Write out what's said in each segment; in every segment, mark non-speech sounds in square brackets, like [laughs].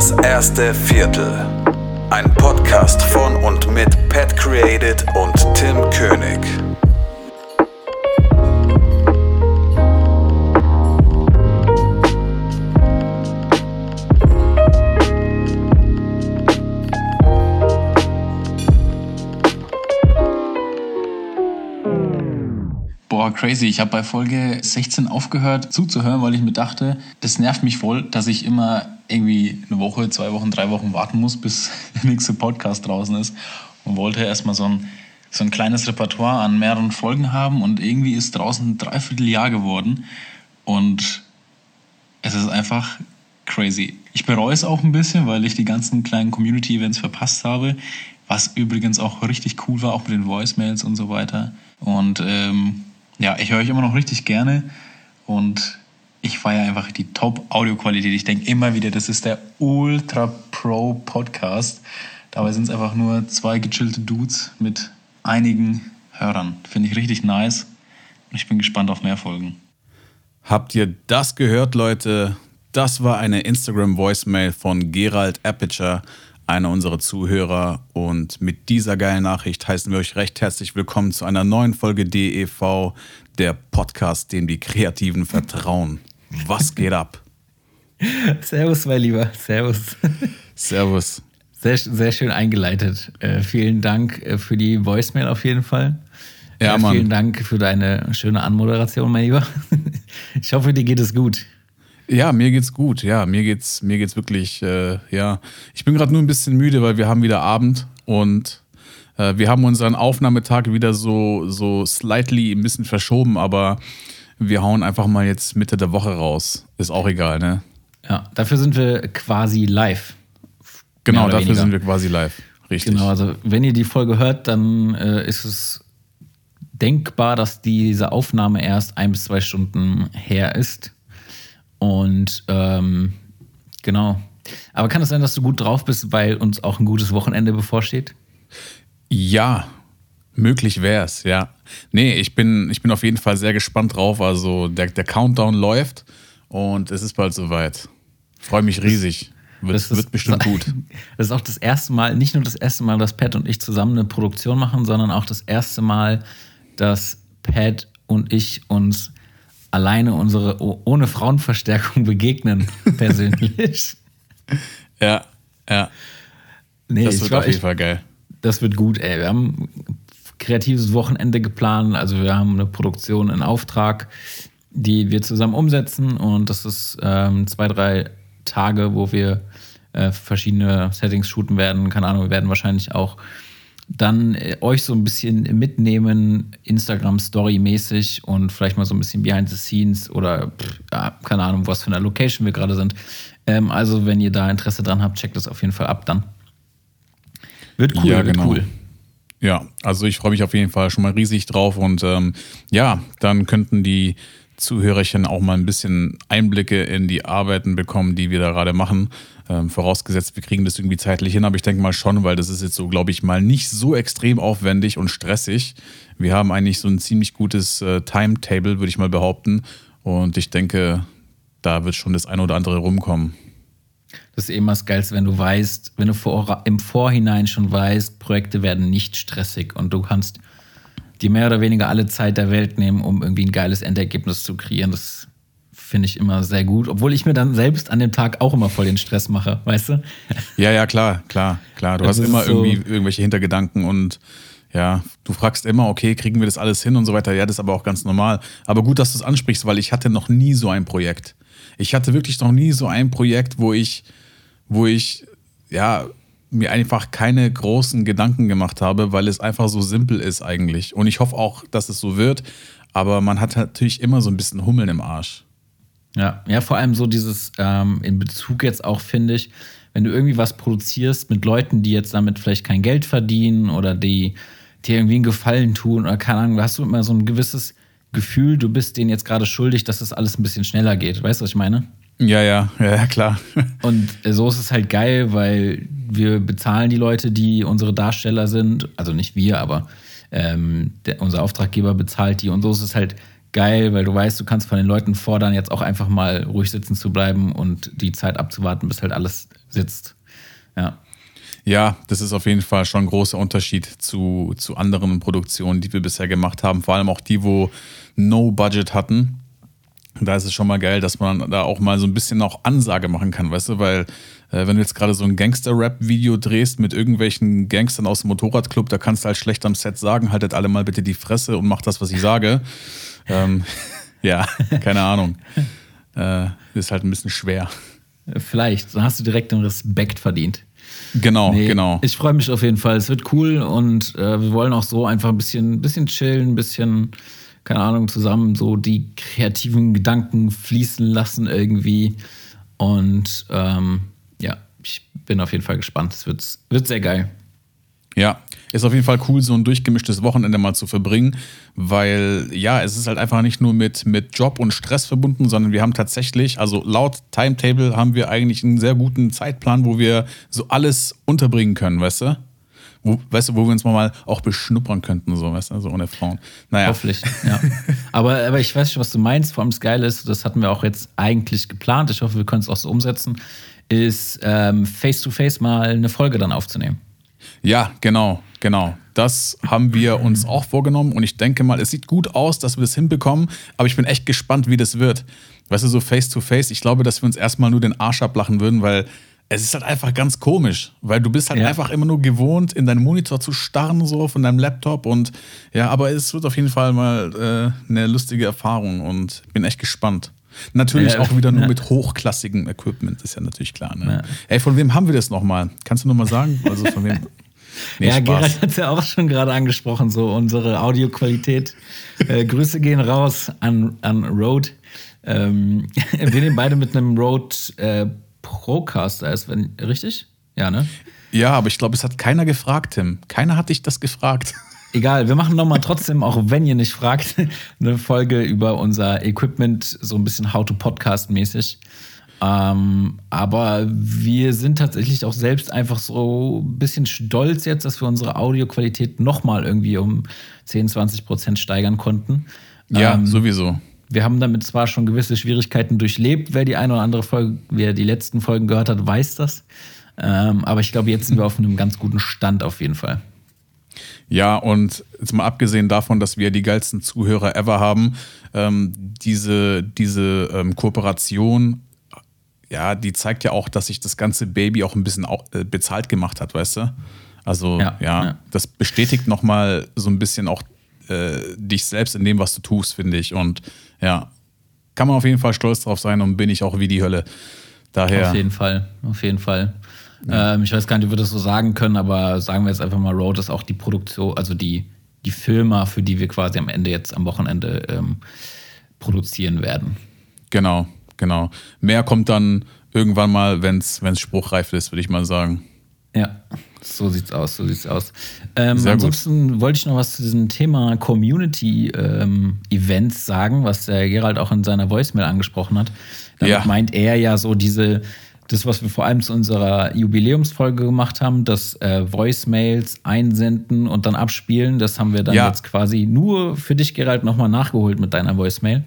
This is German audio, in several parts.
Das erste Viertel. Ein Podcast von und mit Pat Created und Tim König. Boah, crazy. Ich habe bei Folge 16 aufgehört zuzuhören, weil ich mir dachte, das nervt mich voll, dass ich immer irgendwie eine Woche, zwei Wochen, drei Wochen warten muss, bis [laughs] der nächste Podcast draußen ist. Und wollte erstmal so ein, so ein kleines Repertoire an mehreren Folgen haben. Und irgendwie ist draußen ein Dreivierteljahr geworden. Und es ist einfach crazy. Ich bereue es auch ein bisschen, weil ich die ganzen kleinen Community-Events verpasst habe. Was übrigens auch richtig cool war, auch mit den Voicemails und so weiter. Und ähm, ja, ich höre euch immer noch richtig gerne und ich feiere einfach die Top-Audioqualität. Ich denke immer wieder, das ist der Ultra Pro Podcast. Dabei sind es einfach nur zwei gechillte Dudes mit einigen Hörern. Finde ich richtig nice und ich bin gespannt auf mehr Folgen. Habt ihr das gehört, Leute? Das war eine Instagram-Voicemail von Gerald Aperture einer unserer Zuhörer. Und mit dieser geilen Nachricht heißen wir euch recht herzlich willkommen zu einer neuen Folge DEV, der Podcast, dem die Kreativen vertrauen. Was geht ab? [laughs] Servus, mein Lieber. Servus. Servus. Sehr, sehr schön eingeleitet. Äh, vielen Dank äh, für die Voicemail auf jeden Fall. Ja, äh, Mann. Vielen Dank für deine schöne Anmoderation, mein Lieber. [laughs] Ich hoffe, dir geht es gut. Ja, mir geht's gut. Ja, mir geht's, mir geht's wirklich, äh, ja. Ich bin gerade nur ein bisschen müde, weil wir haben wieder Abend und äh, wir haben unseren Aufnahmetag wieder so, so slightly ein bisschen verschoben, aber wir hauen einfach mal jetzt Mitte der Woche raus. Ist auch egal, ne? Ja, dafür sind wir quasi live. Genau, dafür weniger. sind wir quasi live. Richtig. Genau, also wenn ihr die Folge hört, dann äh, ist es denkbar, dass diese Aufnahme erst ein bis zwei Stunden her ist. Und ähm, genau. Aber kann es sein, dass du gut drauf bist, weil uns auch ein gutes Wochenende bevorsteht? Ja, möglich wär's, ja. Nee, ich bin, ich bin auf jeden Fall sehr gespannt drauf. Also der, der Countdown läuft und es ist bald soweit. Freue mich riesig. Wird, Das ist- wird bestimmt gut. [laughs] Das ist auch das erste Mal, nicht nur das erste Mal, dass Pat und ich zusammen eine Produktion machen, sondern auch das erste Mal, dass Pat und ich uns alleine unsere oh- ohne Frauenverstärkung [laughs] begegnen, [laughs] persönlich. Ja, ja. Nee, Das wird war- auf jeden Fall geil. Das wird gut, ey. Wir haben kreatives Wochenende geplant. Also wir haben eine Produktion in Auftrag, die wir zusammen umsetzen. Und das ist ähm, zwei, drei Tage, wo wir äh, verschiedene Settings shooten werden. Keine Ahnung, wir werden wahrscheinlich auch dann äh, euch so ein bisschen mitnehmen, Instagram-Story-mäßig und vielleicht mal so ein bisschen behind the scenes oder pff, ja, keine Ahnung, was für eine Location wir gerade sind. Ähm, also, wenn ihr da Interesse dran habt, checkt das auf jeden Fall ab dann. Wird cool, Ja, wird genau. cool. Ja, also ich freue mich auf jeden Fall schon mal riesig drauf und ähm, ja, dann könnten die Zuhörerchen auch mal ein bisschen Einblicke in die Arbeiten bekommen, die wir da gerade machen. Ähm, vorausgesetzt, wir kriegen das irgendwie zeitlich hin, aber ich denke mal schon, weil das ist jetzt so, glaube ich, mal nicht so extrem aufwendig und stressig. Wir haben eigentlich so ein ziemlich gutes äh, Timetable, würde ich mal behaupten. Und ich denke, da wird schon das eine oder andere rumkommen. Ist eben das Geilste, wenn du weißt, wenn du vor, im Vorhinein schon weißt, Projekte werden nicht stressig und du kannst dir mehr oder weniger alle Zeit der Welt nehmen, um irgendwie ein geiles Endergebnis zu kreieren. Das finde ich immer sehr gut, obwohl ich mir dann selbst an dem Tag auch immer voll den Stress mache, weißt du? Ja, ja, klar, klar, klar. Du Das hast immer so- irgendwie irgendwelche Hintergedanken und ja, du fragst immer, okay, kriegen wir das alles hin und so weiter. Ja, das ist aber auch ganz normal. Aber gut, dass du es ansprichst, weil ich hatte noch nie so ein Projekt. Ich hatte wirklich noch nie so ein Projekt, wo ich, wo ich, ja, mir einfach keine großen Gedanken gemacht habe, weil es einfach so simpel ist eigentlich. Und ich hoffe auch, dass es so wird. Aber man hat natürlich immer so ein bisschen Hummeln im Arsch. Ja, ja, vor allem so dieses ähm, in Bezug jetzt auch, finde ich, wenn du irgendwie was produzierst mit Leuten, die jetzt damit vielleicht kein Geld verdienen oder die dir irgendwie einen Gefallen tun oder keine Ahnung, hast du immer so ein gewisses Gefühl, du bist denen jetzt gerade schuldig, dass das alles ein bisschen schneller geht. Weißt du, was ich meine? Ja, ja, ja, klar. [laughs] Und so ist es halt geil, weil wir bezahlen die Leute, die unsere Darsteller sind. Also nicht wir, aber ähm, der, unser Auftraggeber bezahlt die. Und so ist es halt geil, weil du weißt, du kannst von den Leuten fordern, jetzt auch einfach mal ruhig sitzen zu bleiben und die Zeit abzuwarten, bis halt alles sitzt. Ja. Ja, das ist auf jeden Fall schon ein großer Unterschied zu, zu anderen Produktionen, die wir bisher gemacht haben. Vor allem auch die, wo No Budget hatten. Da ist es schon mal geil, dass man da auch mal so ein bisschen auch Ansage machen kann, weißt du, weil äh, wenn du jetzt gerade so ein Gangster-Rap-Video drehst mit irgendwelchen Gangstern aus dem Motorradclub, da kannst du halt schlecht am Set sagen, haltet alle mal bitte die Fresse und macht das, was ich sage. [laughs] ähm, ja, keine Ahnung. Äh, ist halt ein bisschen schwer. Vielleicht, dann hast du direkt den Respekt verdient. Genau, Nee, genau. Ich freue mich auf jeden Fall. Es wird cool und äh, wir wollen auch so einfach ein bisschen, bisschen chillen, ein bisschen, keine Ahnung, zusammen so die kreativen Gedanken fließen lassen irgendwie. Und ähm, ja, ich bin auf jeden Fall gespannt. Es wird, wird sehr geil. Ja, ist auf jeden Fall cool, so ein durchgemischtes Wochenende mal zu verbringen, weil ja, es ist halt einfach nicht nur mit, mit Job und Stress verbunden, sondern wir haben tatsächlich, also laut Timetable haben wir eigentlich einen sehr guten Zeitplan, wo wir so alles unterbringen können, weißt du? Wo, weißt du, wo wir uns mal auch beschnuppern könnten, so, weißt du, so ohne Frauen. Naja, Hoffentlich, ja. [laughs] aber, aber ich weiß schon, was du meinst. Vor allem das Geile ist, das hatten wir auch jetzt eigentlich geplant. Ich hoffe, wir können es auch so umsetzen, ist ähm, face-to-face mal eine Folge dann aufzunehmen. Ja, genau, genau. Das haben wir uns auch vorgenommen und ich denke mal, es sieht gut aus, dass wir das hinbekommen, aber ich bin echt gespannt, wie das wird. Weißt du, so face to face, ich glaube, dass wir uns erstmal nur den Arsch ablachen würden, weil es ist halt einfach ganz komisch, weil du bist halt Ja. einfach immer nur gewohnt, in deinen Monitor zu starren, so von deinem Laptop und ja, aber es wird auf jeden Fall mal äh, eine lustige Erfahrung und bin echt gespannt. Natürlich Ja, auch wieder nur ja. mit hochklassigem Equipment, ist ja natürlich klar. Ne? Ey, von wem haben wir das nochmal? Kannst du nochmal sagen? Also von wem? [laughs] Nee, ja, Spaß. Gerald hat es ja auch schon gerade angesprochen, so unsere Audioqualität. äh, Grüße gehen raus an, an Rode. Ähm, [laughs] wir nehmen beide mit einem Rode äh, Procaster, ist, wenn, richtig? Ja, ne? Ja, aber ich glaube, es hat keiner gefragt, Tim. Keiner hat dich das gefragt. [laughs] Egal, wir machen nochmal trotzdem, auch wenn ihr nicht fragt, [laughs] eine Folge über unser Equipment, so ein bisschen How-to-Podcast-mäßig. Ähm, aber wir sind tatsächlich auch selbst einfach so ein bisschen stolz jetzt, dass wir unsere Audioqualität nochmal irgendwie um 10, 20 Prozent steigern konnten. Ja, Ähm, sowieso. Wir haben damit zwar schon gewisse Schwierigkeiten durchlebt. Wer die eine oder andere Folge, wer die letzten Folgen gehört hat, weiß das. Ähm, aber ich glaube, jetzt sind wir auf einem ganz guten Stand auf jeden Fall. Ja, und jetzt mal abgesehen davon, dass wir die geilsten Zuhörer ever haben, ähm, diese, diese ähm, Kooperation, ja, die zeigt ja auch, dass sich das ganze Baby auch ein bisschen au- äh, bezahlt gemacht hat, weißt du? Also, ja, Ja, ja. das bestätigt nochmal so ein bisschen auch äh, dich selbst in dem, was du tust, finde ich. Und ja, kann man auf jeden Fall stolz drauf sein und bin ich auch wie die Hölle. Daher. Auf jeden Fall, auf jeden Fall. Ähm, ich weiß gar nicht, ob wir das so sagen können, aber sagen wir jetzt einfach mal, Road ist auch die Produktion, also die, die Firma, für die wir quasi am Ende jetzt am Wochenende ähm, produzieren werden. Genau, genau. Mehr kommt dann irgendwann mal, wenn es spruchreif ist, würde ich mal sagen. Ja, so sieht's aus, so sieht's aus. Ähm, Sehr gut. ansonsten wollte ich noch was zu diesem Thema Community-Events sagen, was der Gerald auch in seiner Voicemail angesprochen hat. Damit Ja. meint er ja so diese, das, was wir vor allem zu unserer Jubiläumsfolge gemacht haben, das äh, Voicemails einsenden und dann abspielen, das haben wir dann Ja. jetzt quasi nur für dich, Gerald, nochmal nachgeholt mit deiner Voicemail.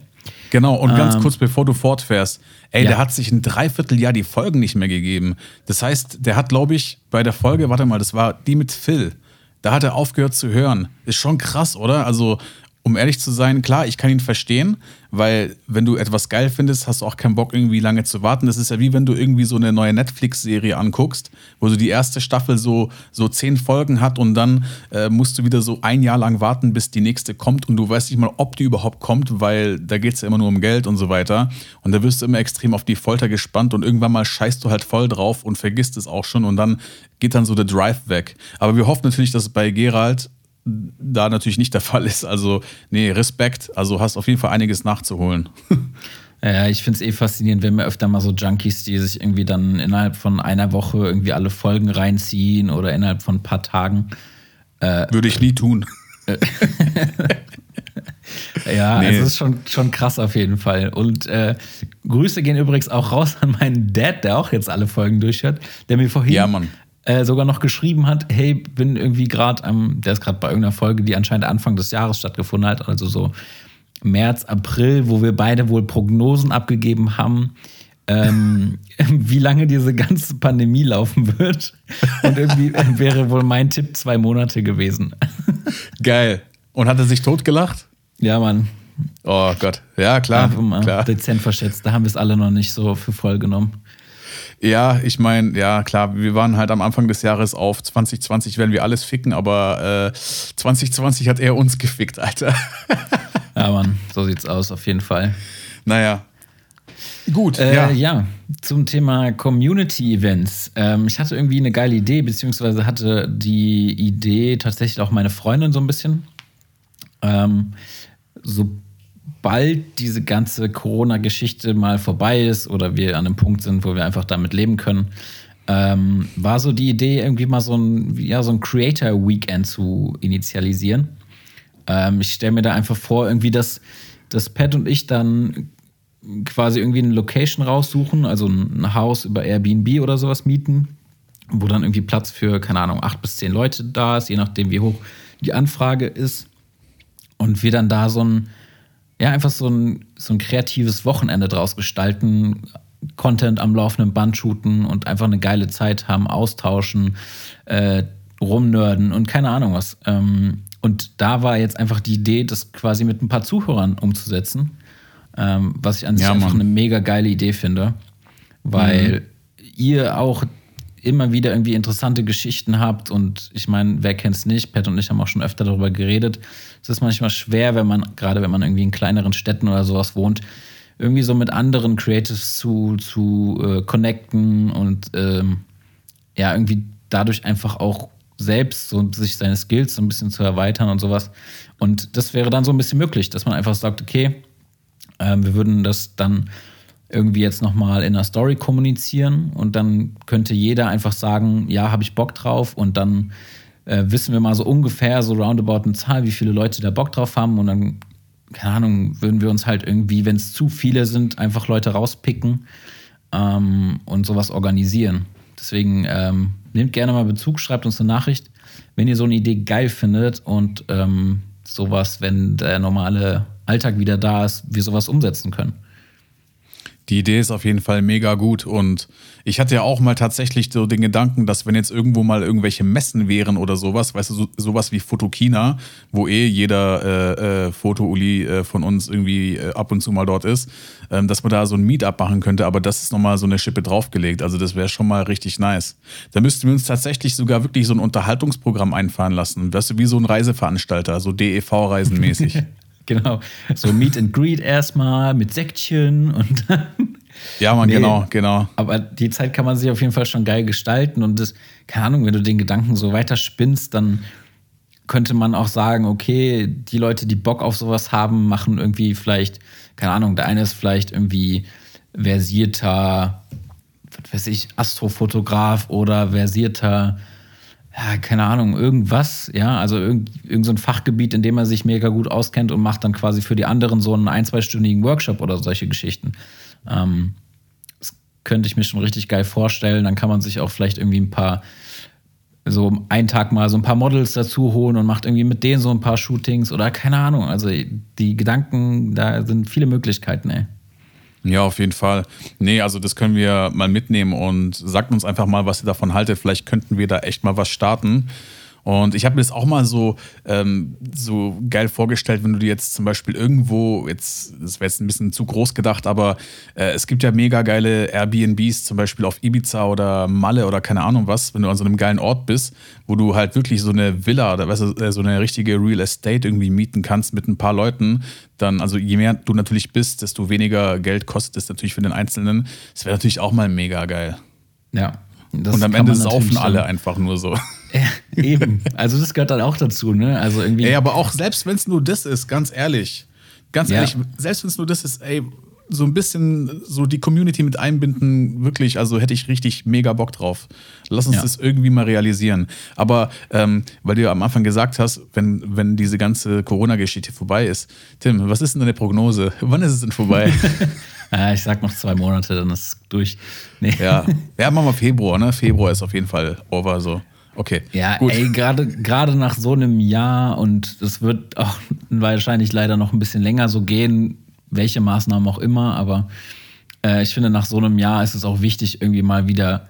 Genau, und ganz Ähm, kurz bevor du fortfährst, ey, ja. der hat sich ein Dreivierteljahr die Folgen nicht mehr gegeben. Das heißt, der hat, glaube ich, bei der Folge, warte mal, das war die mit Phil, da hat er aufgehört zu hören. Ist schon krass, oder? Also, um ehrlich zu sein, klar, ich kann ihn verstehen, weil wenn du etwas geil findest, hast du auch keinen Bock, irgendwie lange zu warten. Das ist ja wie wenn du irgendwie so eine neue Netflix-Serie anguckst, wo so die erste Staffel so, so zehn Folgen hat und dann äh, musst du wieder so ein Jahr lang warten, bis die nächste kommt und du weißt nicht mal, ob die überhaupt kommt, weil da geht es ja immer nur um Geld und so weiter. Und da wirst du immer extrem auf die Folter gespannt und irgendwann mal scheißt du halt voll drauf und vergisst es auch schon und dann geht dann so der Drive weg. Aber wir hoffen natürlich, dass bei Gerald da natürlich nicht der Fall ist. Also, nee, Respekt. Also hast auf jeden Fall einiges nachzuholen. [laughs] Ja, ich finde es eh faszinierend, wenn wir öfter mal so Junkies, die sich irgendwie dann innerhalb von einer Woche irgendwie alle Folgen reinziehen oder innerhalb von ein paar Tagen. Würde ich nie tun. [laughs] Ja, Nee. also es ist schon, schon krass auf jeden Fall. Und äh, Grüße gehen übrigens auch raus an meinen Dad, der auch jetzt alle Folgen durchhört, der mir vorhin Ja, Mann. Äh, sogar noch geschrieben hat, hey, bin irgendwie gerade am, der ist gerade bei irgendeiner Folge, die anscheinend Anfang des Jahres stattgefunden hat, also so März, April, wo wir beide wohl Prognosen abgegeben haben, ähm, [laughs] wie lange diese ganze Pandemie laufen wird. Und irgendwie [laughs] wäre wohl mein Tipp zwei Monate gewesen. [laughs] Geil. Und hat er sich totgelacht? Ja, Mann. Oh Gott. Ja, klar. Einfach klar. Dezent verschätzt. Da haben wir es alle noch nicht so für voll genommen. Ja, ich meine, ja klar, wir waren halt am Anfang des Jahres auf 2020 werden wir alles ficken, aber äh, 2020 hat er uns gefickt, Alter. [laughs] ja, Mann, so sieht's aus, auf jeden Fall. Naja. Gut, äh, ja. ja. zum Thema Community Events. Ähm, ich hatte irgendwie eine geile Idee, beziehungsweise hatte die Idee tatsächlich auch meine Freundin so ein bisschen. Ähm, so sobald diese ganze Corona-Geschichte mal vorbei ist oder wir an einem Punkt sind, wo wir einfach damit leben können, ähm, war so die Idee, irgendwie mal so ein, ja, so ein Creator-Weekend zu initialisieren. Ähm, ich stelle mir da einfach vor, irgendwie, dass, dass Pat und ich dann quasi irgendwie eine Location raussuchen, also ein Haus über Airbnb oder sowas mieten, wo dann irgendwie Platz für, keine Ahnung, acht bis zehn Leute da ist, je nachdem, wie hoch die Anfrage ist. Und wir dann da so ein ja, einfach so ein, so ein kreatives Wochenende draus gestalten, Content am laufenden Band shooten und einfach eine geile Zeit haben, austauschen, äh, rumnörden und keine Ahnung was. Ähm, und da war jetzt einfach die Idee, das quasi mit ein paar Zuhörern umzusetzen, ähm, was ich an sich ja, einfach eine mega geile Idee finde, weil mhm. ihr auch immer wieder irgendwie interessante Geschichten habt und ich meine, wer kennt es nicht? Pat und ich haben auch schon öfter darüber geredet. Es ist manchmal schwer, wenn man, gerade wenn man irgendwie in kleineren Städten oder sowas wohnt, irgendwie so mit anderen Creatives zu, zu äh, connecten und ähm, ja, irgendwie dadurch einfach auch selbst so sich seine Skills so ein bisschen zu erweitern und sowas. Und das wäre dann so ein bisschen möglich, dass man einfach sagt, okay, äh, wir würden das dann irgendwie jetzt nochmal in einer Story kommunizieren und dann könnte jeder einfach sagen, ja, habe ich Bock drauf und dann äh, wissen wir mal so ungefähr so roundabout eine Zahl, wie viele Leute da Bock drauf haben und dann, keine Ahnung, würden wir uns halt irgendwie, wenn es zu viele sind, einfach Leute rauspicken ähm, und sowas organisieren. Deswegen ähm, nehmt gerne mal Bezug, schreibt uns eine Nachricht, wenn ihr so eine Idee geil findet und ähm, sowas, wenn der normale Alltag wieder da ist, wir sowas umsetzen können die Idee ist auf jeden Fall mega gut und ich hatte ja auch mal tatsächlich so den Gedanken, dass wenn jetzt irgendwo mal irgendwelche Messen wären oder sowas, weißt du, so, sowas wie Fotokina, wo eh jeder äh, äh, Foto-Uli äh, von uns irgendwie äh, ab und zu mal dort ist, ähm, dass man da so ein Meetup machen könnte, aber das ist nochmal so eine Schippe draufgelegt, also das wäre schon mal richtig nice. Da müssten wir uns tatsächlich sogar wirklich so ein Unterhaltungsprogramm einfahren lassen, weißt du, wie so ein Reiseveranstalter, so DEV-Reisen mäßig. [laughs] Genau. So Meet and Greet erstmal mit Säckchen und dann. Ja, man, nee, genau, genau. Aber die Zeit kann man sich auf jeden Fall schon geil gestalten und das, keine Ahnung, wenn du den Gedanken so weiter spinnst, dann könnte man auch sagen, okay, die Leute, die Bock auf sowas haben, machen irgendwie vielleicht, keine Ahnung, der eine ist vielleicht irgendwie versierter, was weiß ich, Astrofotograf oder versierter ja, keine Ahnung, irgendwas, ja, also irgend, irgend so ein Fachgebiet, in dem er sich mega gut auskennt und macht dann quasi für die anderen so einen ein-, zweistündigen Workshop oder solche Geschichten. Ähm, das könnte ich mir schon richtig geil vorstellen. Dann kann man sich auch vielleicht irgendwie ein paar, so einen Tag mal so ein paar Models dazu holen und macht irgendwie mit denen so ein paar Shootings oder keine Ahnung. Also die Gedanken, da sind viele Möglichkeiten, ey. Ja, auf jeden Fall. Nee, also das können wir mal mitnehmen und sagt uns einfach mal, was ihr davon haltet. Vielleicht könnten wir da echt mal was starten. Und ich habe mir das auch mal so, ähm, so geil vorgestellt, wenn du dir jetzt zum Beispiel irgendwo, jetzt, das wäre jetzt ein bisschen zu groß gedacht, aber äh, es gibt ja mega geile Airbnbs, zum Beispiel auf Ibiza oder Malle oder keine Ahnung was, wenn du an so einem geilen Ort bist, wo du halt wirklich so eine Villa oder weißt du, äh, so eine richtige Real Estate irgendwie mieten kannst mit ein paar Leuten, dann, also je mehr du natürlich bist, desto weniger Geld kostet es natürlich für den Einzelnen. Das wäre natürlich auch mal mega geil. Ja, das und am Ende saufen alle einfach nur so. Ja, [laughs] eben. Also das gehört dann auch dazu, ne? Also irgendwie. Ey, aber auch selbst wenn es nur das ist, ganz ehrlich. Ganz ja. ehrlich, selbst wenn es nur das ist, ey, so ein bisschen so die Community mit einbinden, wirklich, also hätte ich richtig mega Bock drauf. Lass uns ja. das irgendwie mal realisieren. Aber ähm, weil du ja am Anfang gesagt hast, wenn, wenn diese ganze Corona-Geschichte vorbei ist, Tim, was ist denn deine Prognose? [laughs] Wann ist es denn vorbei? [laughs] Ja, ich sag noch zwei Monate, dann ist es durch. Nee. Ja. ja, machen wir Februar, ne? Februar ist auf jeden Fall over so. Okay. Ja, gut. ey, gerade nach so einem Jahr und es wird auch [laughs] wahrscheinlich leider noch ein bisschen länger so gehen, welche Maßnahmen auch immer, aber äh, ich finde, nach so einem Jahr ist es auch wichtig, irgendwie mal wieder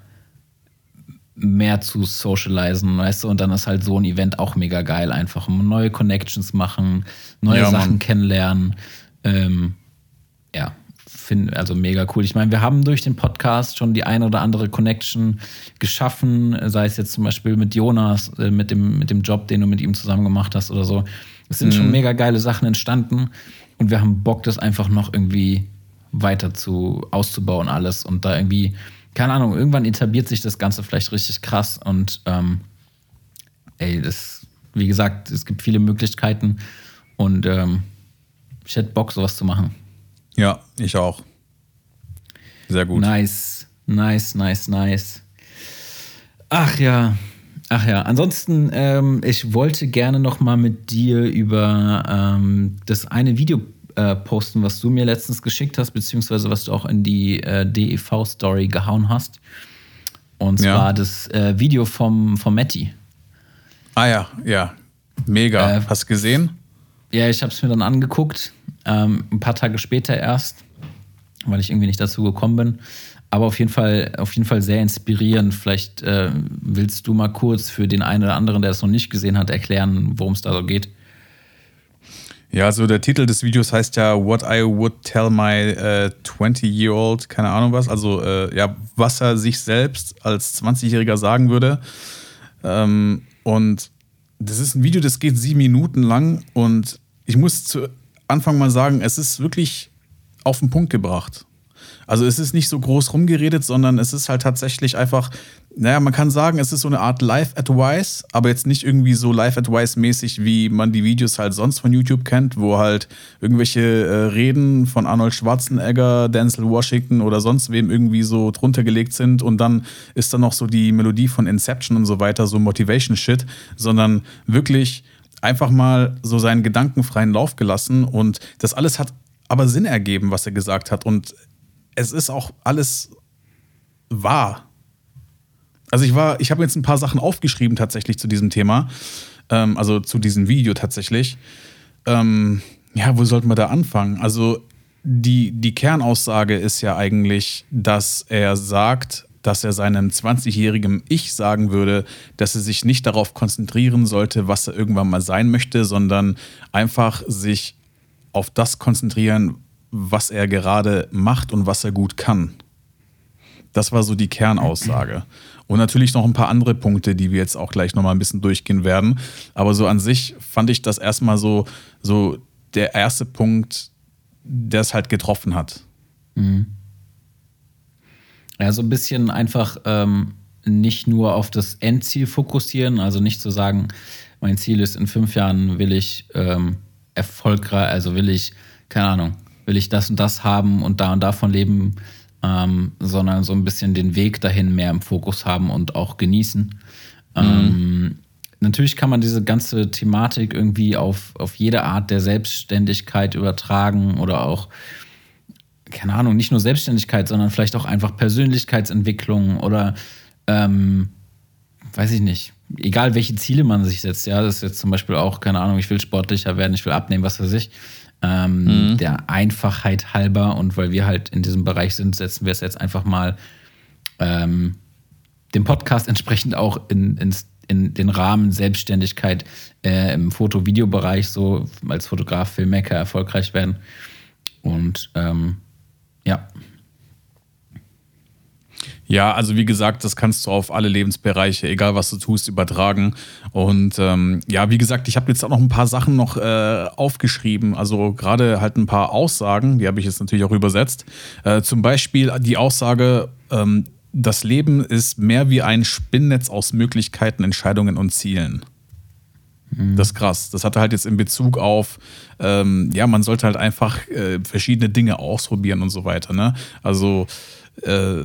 mehr zu socialisen, weißt du, und dann ist halt so ein Event auch mega geil, einfach neue Connections machen, neue Ja, Sachen Mann. kennenlernen. Ähm, ja, finde also mega cool. Ich meine, wir haben durch den Podcast schon die ein oder andere Connection geschaffen, sei es jetzt zum Beispiel mit Jonas, äh, mit dem, mit dem Job, den du mit ihm zusammen gemacht hast oder so. Es sind schon mega geile Sachen entstanden und wir haben Bock, das einfach noch irgendwie weiter zu auszubauen alles und da irgendwie, keine Ahnung, irgendwann etabliert sich das Ganze vielleicht richtig krass und ähm, ey, das, wie gesagt, es gibt viele Möglichkeiten und ähm, ich hätte Bock, sowas zu machen. Ja, ich auch. Sehr gut. Nice, nice, nice, nice. Ach ja, ach ja. Ansonsten, ähm, ich wollte gerne noch mal mit dir über ähm, das eine Video äh, posten, was du mir letztens geschickt hast, beziehungsweise was du auch in die äh, DEV-Story gehauen hast. Und Ja. zwar das äh, Video vom, vom Matti. Ah ja, ja. Mega. Äh, Hast du gesehen? Ja, ich habe es mir dann angeguckt, ähm, ein paar Tage später erst, weil ich irgendwie nicht dazu gekommen bin. Aber auf jeden Fall, auf jeden Fall sehr inspirierend. Vielleicht äh, willst du mal kurz für den einen oder anderen, der es noch nicht gesehen hat, erklären, worum es da so geht. Ja, also der Titel des Videos heißt ja What I Would Tell My äh, 20-Year-Old, keine Ahnung was. Also äh, ja, was er sich selbst als 20-Jähriger sagen würde. Ähm, und das ist ein Video, das geht sieben Minuten lang und ich muss zu Anfang mal sagen, es ist wirklich auf den Punkt gebracht. Also es ist nicht so groß rumgeredet, sondern es ist halt tatsächlich einfach, naja, man kann sagen, es ist so eine Art Live-Advice, aber jetzt nicht irgendwie so Live-Advice-mäßig, wie man die Videos halt sonst von YouTube kennt, wo halt irgendwelche äh, Reden von Arnold Schwarzenegger, Denzel Washington oder sonst wem irgendwie so drunter gelegt sind und dann ist dann noch so die Melodie von Inception und so weiter, so Motivation-Shit, sondern wirklich einfach mal so seinen gedankenfreien Lauf gelassen und das alles hat aber Sinn ergeben, was er gesagt hat und es ist auch alles wahr. Also ich war, ich habe jetzt ein paar Sachen aufgeschrieben tatsächlich zu diesem Thema, ähm, also zu diesem Video tatsächlich. Ähm, ja, wo sollten wir da anfangen? Also die, die Kernaussage ist ja eigentlich, dass er sagt, dass er seinem 20-jährigen Ich sagen würde, dass er sich nicht darauf konzentrieren sollte, was er irgendwann mal sein möchte, sondern einfach sich auf das konzentrieren, was er gerade macht und was er gut kann. Das war so die Kernaussage. Und natürlich noch ein paar andere Punkte, die wir jetzt auch gleich nochmal ein bisschen durchgehen werden. Aber so an sich fand ich das erstmal so, so der erste Punkt, der es halt getroffen hat. Ja, so ein bisschen einfach ähm, nicht nur auf das Endziel fokussieren, also nicht zu sagen, mein Ziel ist, in fünf Jahren will ich ähm, erfolgreich, also will ich, keine Ahnung, will ich das und das haben und da und davon leben, ähm, sondern so ein bisschen den Weg dahin mehr im Fokus haben und auch genießen. Ähm, natürlich kann man diese ganze Thematik irgendwie auf, auf jede Art der Selbstständigkeit übertragen oder auch keine Ahnung, nicht nur Selbstständigkeit, sondern vielleicht auch einfach Persönlichkeitsentwicklung oder ähm, weiß ich nicht, egal welche Ziele man sich setzt, ja, das ist jetzt zum Beispiel auch, keine Ahnung, ich will sportlicher werden, ich will abnehmen, was weiß ich. Ähm, Der Einfachheit halber und weil wir halt in diesem Bereich sind, setzen wir es jetzt einfach mal ähm, dem Podcast entsprechend auch in, ins, in den Rahmen Selbstständigkeit äh, im Foto-Video-Bereich so als Fotograf, Filmmaker erfolgreich werden. Und ähm, ja, Ja, also wie gesagt, das kannst du auf alle Lebensbereiche, egal was du tust, übertragen. Und ähm, ja, wie gesagt, ich habe jetzt auch noch ein paar Sachen noch äh, aufgeschrieben. Also gerade halt ein paar Aussagen, die habe ich jetzt natürlich auch übersetzt. Äh, zum Beispiel die Aussage, ähm, das Leben ist mehr wie ein Spinnnetz aus Möglichkeiten, Entscheidungen und Zielen. Das ist krass. Das hatte halt jetzt in Bezug auf, ähm, ja, man sollte halt einfach äh, verschiedene Dinge ausprobieren und so weiter. Ne? Also, äh,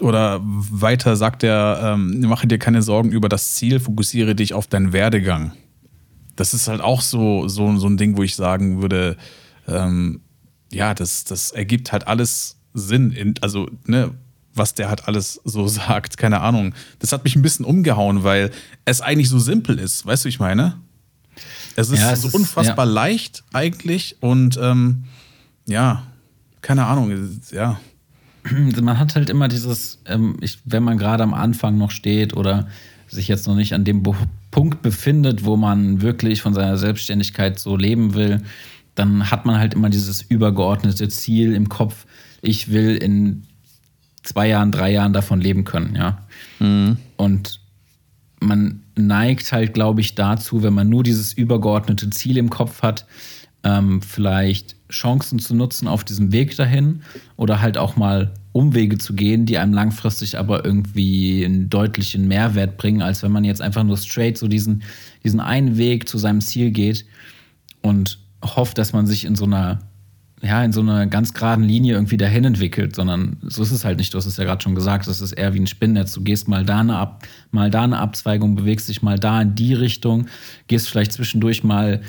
oder weiter sagt er, ähm, mache dir keine Sorgen über das Ziel, fokussiere dich auf deinen Werdegang. Das ist halt auch so, so, so ein Ding, wo ich sagen würde, ähm, ja, das, das ergibt halt alles Sinn. In, also, ne, was der halt alles so [laughs] sagt, keine Ahnung. Das hat mich ein bisschen umgehauen, weil es eigentlich so simpel ist, weißt du, wie ich meine? Es ist Ja, es so ist- unfassbar leicht eigentlich und ähm, ja, keine Ahnung, ja. man hat halt immer dieses, ähm, ich, wenn man gerade am Anfang noch steht oder sich jetzt noch nicht an dem Punkt befindet, wo man wirklich von seiner Selbstständigkeit so leben will, dann hat man halt immer dieses übergeordnete Ziel im Kopf, ich will in zwei Jahren, drei Jahren davon leben können, ja. Mhm. Und man neigt halt, glaube ich, dazu, wenn man nur dieses übergeordnete Ziel im Kopf hat, ähm, vielleicht Chancen zu nutzen auf diesem Weg dahin oder halt auch mal Umwege zu gehen, die einem langfristig aber irgendwie einen deutlichen Mehrwert bringen, als wenn man jetzt einfach nur straight so diesen, diesen einen Weg zu seinem Ziel geht und hofft, dass man sich in so einer ja, in so einer ganz geraden Linie irgendwie dahin entwickelt, sondern so ist es halt nicht. Du hast es ja gerade schon gesagt, das ist eher wie ein Spinnnetz. Du gehst mal da eine, Ab, mal da eine Abzweigung, bewegst dich mal da in die Richtung, gehst vielleicht zwischendurch mal,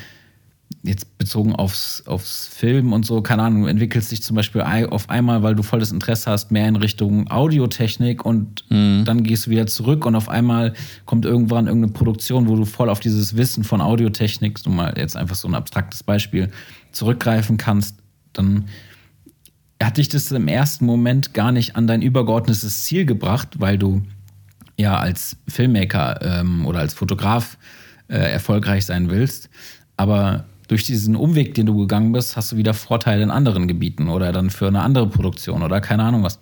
jetzt bezogen aufs, aufs Film und so, keine Ahnung, entwickelst dich zum Beispiel auf einmal, weil du volles Interesse hast, mehr in Richtung Audiotechnik und mhm. dann gehst du wieder zurück und auf einmal kommt irgendwann irgendeine Produktion, wo du voll auf dieses Wissen von Audiotechnik, so mal jetzt einfach so ein abstraktes Beispiel, zurückgreifen kannst dann hat dich das im ersten Moment gar nicht an dein übergeordnetes Ziel gebracht, weil du ja als Filmmaker ähm, oder als Fotograf äh, erfolgreich sein willst. Aber durch diesen Umweg, den du gegangen bist, hast du wieder Vorteile in anderen Gebieten oder dann für eine andere Produktion oder keine Ahnung was.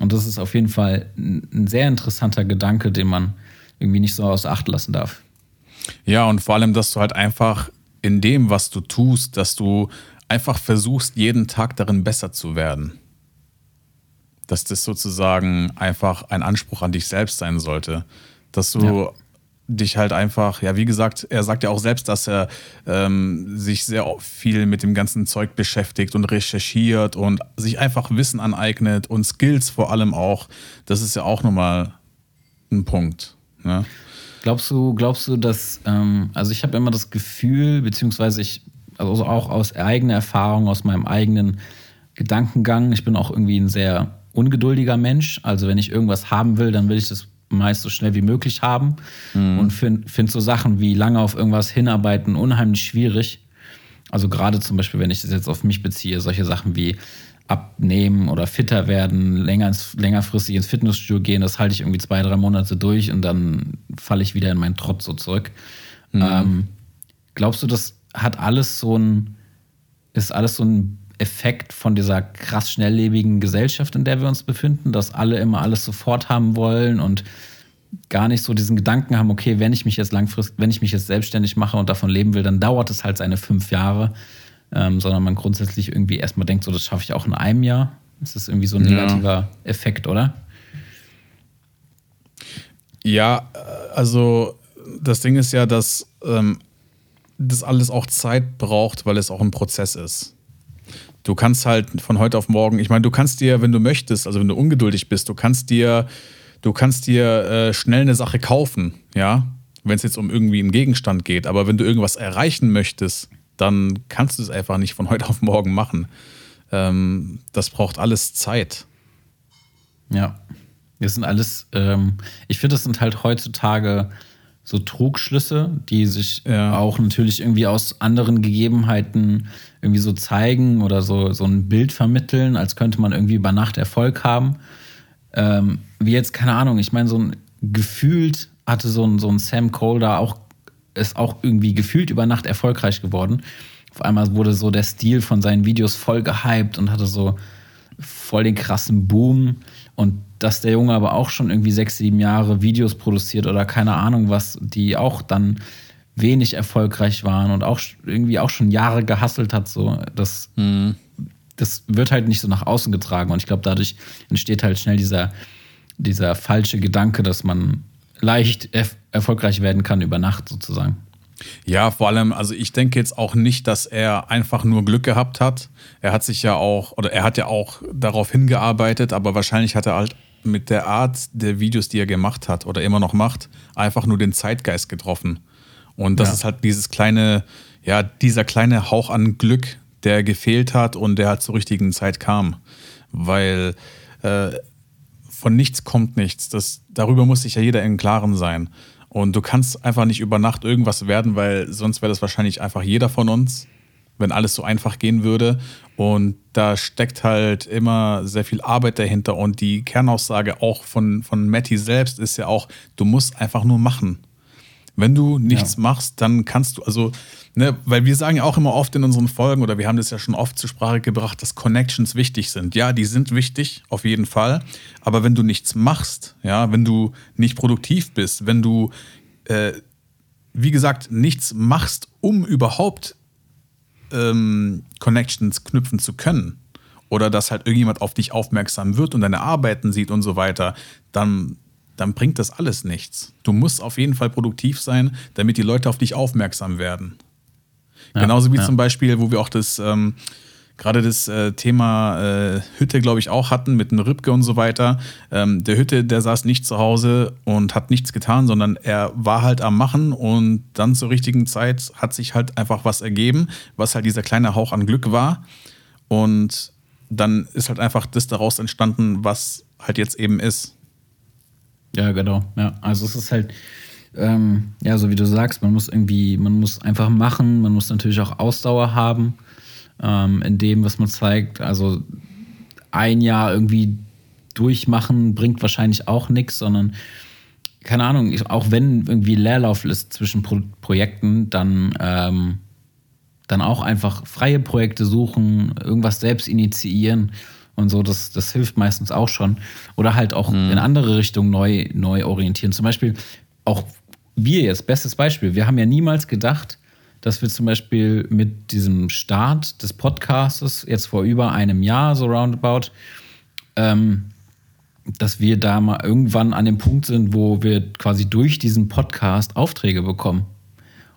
Und das ist auf jeden Fall ein sehr interessanter Gedanke, den man irgendwie nicht so aus Acht lassen darf. Ja, und vor allem, dass du halt einfach in dem, was du tust, dass du einfach versuchst, jeden Tag darin besser zu werden. Dass das sozusagen einfach ein Anspruch an dich selbst sein sollte. Dass du ja. dich halt einfach, ja, wie gesagt, er sagt ja auch selbst, dass er ähm, sich sehr viel mit dem ganzen Zeug beschäftigt und recherchiert und sich einfach Wissen aneignet und Skills vor allem auch. Das ist ja auch nochmal ein Punkt. Ne? Glaubst du, glaubst du, dass, ähm, also ich habe immer das Gefühl, beziehungsweise ich also auch aus eigener Erfahrung, aus meinem eigenen Gedankengang. Ich bin auch irgendwie ein sehr ungeduldiger Mensch. Also wenn ich irgendwas haben will, dann will ich das meist so schnell wie möglich haben. Mhm. Und finde find so Sachen wie lange auf irgendwas hinarbeiten unheimlich schwierig. Also gerade zum Beispiel, wenn ich das jetzt auf mich beziehe, solche Sachen wie abnehmen oder fitter werden, länger ins, längerfristig ins Fitnessstudio gehen, das halte ich irgendwie zwei, drei Monate durch und dann falle ich wieder in meinen Trott so zurück. Mhm. Ähm, glaubst du, dass hat alles so ein, ist alles so ein Effekt von dieser krass schnelllebigen Gesellschaft, in der wir uns befinden, dass alle immer alles sofort haben wollen und gar nicht so diesen Gedanken haben, okay, wenn ich mich jetzt langfristig, wenn ich mich jetzt selbstständig mache und davon leben will, dann dauert es halt seine fünf Jahre, ähm, sondern man grundsätzlich irgendwie erstmal denkt, so das schaffe ich auch in einem Jahr. Das ist irgendwie so ein negativer ja. Effekt, oder? Ja, also das Ding ist ja, dass ähm, das alles auch Zeit braucht, weil es auch ein Prozess ist. Du kannst halt von heute auf morgen, ich meine, du kannst dir, wenn du möchtest, also wenn du ungeduldig bist, du kannst dir, du kannst dir äh, schnell eine Sache kaufen, ja, wenn es jetzt um irgendwie einen Gegenstand geht. Aber wenn du irgendwas erreichen möchtest, dann kannst du es einfach nicht von heute auf morgen machen. Ähm, das braucht alles Zeit. Ja, das sind alles, ähm, ich finde, das sind halt heutzutage so Trugschlüsse, die sich ja. auch natürlich irgendwie aus anderen Gegebenheiten irgendwie so zeigen oder so, so ein Bild vermitteln, als könnte man irgendwie über Nacht Erfolg haben. Ähm, wie jetzt, keine Ahnung, ich meine, so ein gefühlt hatte so ein, so ein Sam Cole da auch, ist auch irgendwie gefühlt über Nacht erfolgreich geworden. Auf einmal wurde so der Stil von seinen Videos voll gehypt und hatte so voll den krassen Boom. Und dass der Junge aber auch schon irgendwie sechs, sieben Jahre Videos produziert oder keine Ahnung was, die auch dann wenig erfolgreich waren und auch irgendwie auch schon Jahre gehasselt hat, so, das, mhm. das wird halt nicht so nach außen getragen. Und ich glaube, dadurch entsteht halt schnell dieser, dieser falsche Gedanke, dass man leicht erf erfolgreich werden kann über Nacht sozusagen. Ja, vor allem, also ich denke jetzt auch nicht, dass er einfach nur Glück gehabt hat. Er hat sich ja auch, oder er hat ja auch darauf hingearbeitet, aber wahrscheinlich hat er halt mit der Art der Videos, die er gemacht hat oder immer noch macht, einfach nur den Zeitgeist getroffen. Und das ja. ist halt dieses kleine, ja, dieser kleine Hauch an Glück, der gefehlt hat und der halt zur richtigen Zeit kam. Weil äh, von nichts kommt nichts. Das, darüber muss sich ja jeder im Klaren sein. Und du kannst einfach nicht über Nacht irgendwas werden, weil sonst wäre das wahrscheinlich einfach jeder von uns. Wenn alles so einfach gehen würde. Und da steckt halt immer sehr viel Arbeit dahinter. Und die Kernaussage auch von, von Matty selbst ist ja auch, du musst einfach nur machen. Wenn du nichts ja. machst, dann kannst du, also, ne, weil wir sagen ja auch immer oft in unseren Folgen, oder wir haben das ja schon oft zur Sprache gebracht, dass Connections wichtig sind. Ja, die sind wichtig, auf jeden Fall. Aber wenn du nichts machst, ja, wenn du nicht produktiv bist, wenn du, äh, wie gesagt, nichts machst, um überhaupt ähm, Connections knüpfen zu können, oder dass halt irgendjemand auf dich aufmerksam wird und deine Arbeiten sieht und so weiter, dann dann bringt das alles nichts. Du musst auf jeden Fall produktiv sein, damit die Leute auf dich aufmerksam werden. Ja, Genauso wie ja. zum Beispiel, wo wir auch das, ähm, gerade das äh, Thema äh, Hütte, glaube ich, auch hatten mit einem Ripke und so weiter. Ähm, der Hütte, der saß nicht zu Hause und hat nichts getan, sondern er war halt am Machen und dann zur richtigen Zeit hat sich halt einfach was ergeben, was halt dieser kleine Hauch an Glück war. Und dann ist halt einfach das daraus entstanden, was halt jetzt eben ist. Ja, genau. Ja, also es ist halt, ähm, ja, so wie du sagst, man muss irgendwie, man muss einfach machen, man muss natürlich auch Ausdauer haben ähm, in dem, was man zeigt. Also ein Jahr irgendwie durchmachen bringt wahrscheinlich auch nichts, sondern keine Ahnung, auch wenn irgendwie Leerlauf ist zwischen Pro Projekten, dann, ähm, dann auch einfach freie Projekte suchen, irgendwas selbst initiieren und so, das, das hilft meistens auch schon. Oder halt auch mhm. in andere Richtungen neu, neu orientieren. Zum Beispiel auch wir jetzt, bestes Beispiel, wir haben ja niemals gedacht, dass wir zum Beispiel mit diesem Start des Podcastes jetzt vor über einem Jahr, so roundabout, ähm, dass wir da mal irgendwann an dem Punkt sind, wo wir quasi durch diesen Podcast Aufträge bekommen.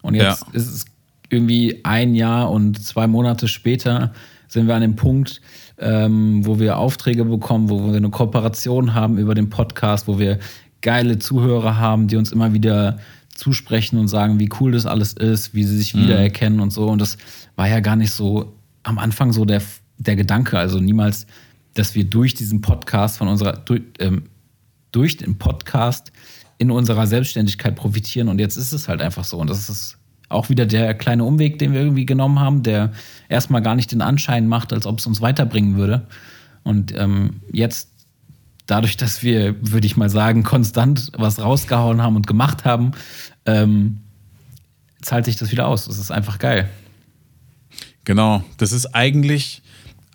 Und jetzt ja. ist es irgendwie ein Jahr und zwei Monate später sind wir an dem Punkt, ähm, wo wir Aufträge bekommen, wo wir eine Kooperation haben über den Podcast, wo wir geile Zuhörer haben, die uns immer wieder zusprechen und sagen, wie cool das alles ist, wie sie sich mhm. wiedererkennen und so. Und das war ja gar nicht so am Anfang so der, der Gedanke, also niemals, dass wir durch diesen Podcast von unserer, durch, ähm, durch den Podcast in unserer Selbstständigkeit profitieren. Und jetzt ist es halt einfach so. Und das ist auch wieder der kleine Umweg, den wir irgendwie genommen haben, der erstmal gar nicht den Anschein macht, als ob es uns weiterbringen würde. Und ähm, jetzt, dadurch, dass wir, würde ich mal sagen, konstant was rausgehauen haben und gemacht haben, ähm, zahlt sich das wieder aus. Das ist einfach geil. Genau, das ist eigentlich,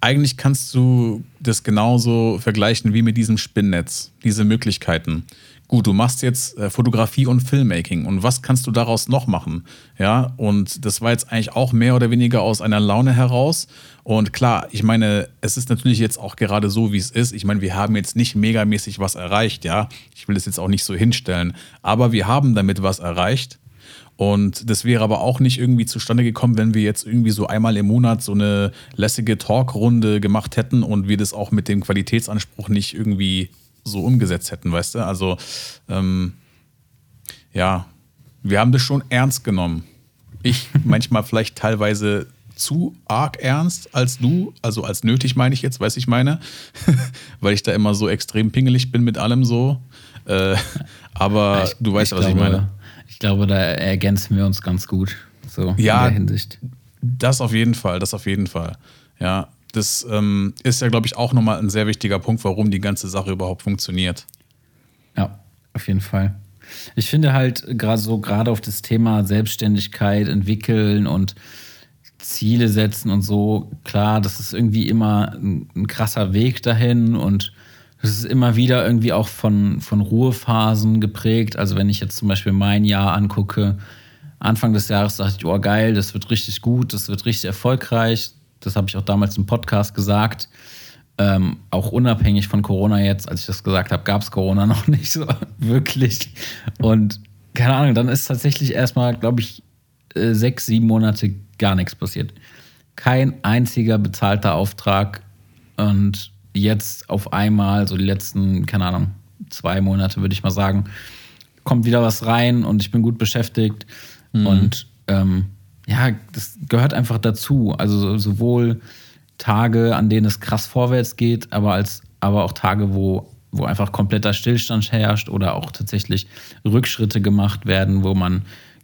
eigentlich kannst du das genauso vergleichen wie mit diesem Spinnnetz, diese Möglichkeiten gut, du machst jetzt äh, Fotografie und Filmmaking und was kannst du daraus noch machen? Ja, und das war jetzt eigentlich auch mehr oder weniger aus einer Laune heraus. Und klar, ich meine, es ist natürlich jetzt auch gerade so, wie es ist. Ich meine, wir haben jetzt nicht megamäßig was erreicht, ja. Ich will das jetzt auch nicht so hinstellen, aber wir haben damit was erreicht. Und das wäre aber auch nicht irgendwie zustande gekommen, wenn wir jetzt irgendwie so einmal im Monat so eine lässige Talkrunde gemacht hätten und wir das auch mit dem Qualitätsanspruch nicht irgendwie so umgesetzt hätten, weißt du? Also, ähm, ja, wir haben das schon ernst genommen. Ich [laughs] manchmal vielleicht teilweise zu arg ernst als du, also als nötig meine ich jetzt, weiß ich meine, [laughs] weil ich da immer so extrem pingelig bin mit allem so. Äh, [laughs] aber ich, du weißt, was glaube, ich meine. Ich glaube, da ergänzen wir uns ganz gut, so ja, in der Hinsicht. Das auf jeden Fall, das auf jeden Fall. Ja, das ähm, ist ja, glaube ich, auch nochmal ein sehr wichtiger Punkt, warum die ganze Sache überhaupt funktioniert. Ja, auf jeden Fall. Ich finde halt gerade so, gerade auf das Thema Selbstständigkeit entwickeln und Ziele setzen und so, klar, das ist irgendwie immer ein, ein krasser Weg dahin und es ist immer wieder irgendwie auch von, von Ruhephasen geprägt. Also wenn ich jetzt zum Beispiel mein Jahr angucke, Anfang des Jahres dachte ich, oh geil, das wird richtig gut, das wird richtig erfolgreich. Das habe ich auch damals im Podcast gesagt. Ähm, auch unabhängig von Corona jetzt, als ich das gesagt habe, gab es Corona [laughs] noch nicht so wirklich. Und keine Ahnung, dann ist tatsächlich erstmal, glaube ich, äh, sechs, sieben Monate gar nichts passiert. Kein einziger bezahlter Auftrag. Und jetzt auf einmal, so die letzten, keine Ahnung, zwei Monate würde ich mal sagen, kommt wieder was rein und ich bin gut beschäftigt. Mhm. Und ähm, ja, das gehört einfach dazu. Also sowohl Tage, an denen es krass vorwärts geht, aber als aber auch Tage, wo, wo einfach kompletter Stillstand herrscht oder auch tatsächlich Rückschritte gemacht werden, wo man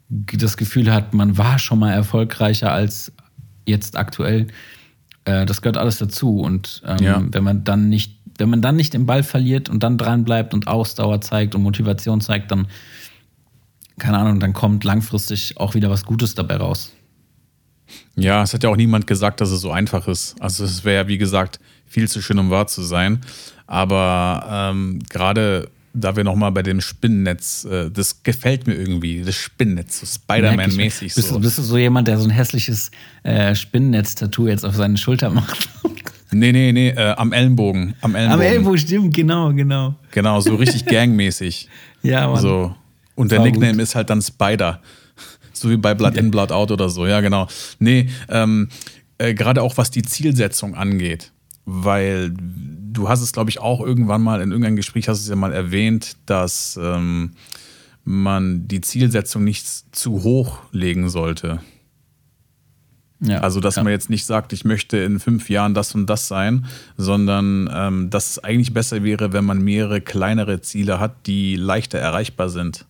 das Gefühl hat, man war schon mal erfolgreicher als, jetzt aktuell. Äh, das gehört alles dazu. Und ähm, Ja. wenn man dann nicht, wenn man dann nicht den Ball verliert und dann dran bleibt und Ausdauer zeigt und Motivation zeigt, dann, keine Ahnung, dann kommt langfristig auch wieder was Gutes dabei raus. Ja, es hat ja auch niemand gesagt, dass es so einfach ist. Also es wäre ja, wie gesagt, viel zu schön, um wahr zu sein. Aber ähm, gerade da wir nochmal bei dem Spinnennetz, äh, das gefällt mir irgendwie, das Spinnennetz, so Spider-Man-mäßig Bist, so. bist du so jemand, der so ein hässliches äh, Spinnennetz-Tattoo jetzt auf seine Schulter macht? [laughs] Nee, nee, nee, äh, am Ellenbogen. Am Ellenbogen. Am Elbow, stimmt, genau, genau. Genau, so richtig gangmäßig. [laughs] Ja, Mann. So. Und der War Nickname gut. ist halt dann Spider. [laughs] So wie bei Blood in, Blood out oder so. Ja, genau. Nee, ähm, äh, gerade auch was die Zielsetzung angeht. Weil du hast es, glaube ich, auch irgendwann mal in irgendeinem Gespräch hast du es ja mal erwähnt, dass ähm, man die Zielsetzung nicht zu hoch legen sollte. Ja, Also, dass ja. man jetzt nicht sagt, ich möchte in fünf Jahren das und das sein, sondern ähm, dass es eigentlich besser wäre, wenn man mehrere kleinere Ziele hat, die leichter erreichbar sind.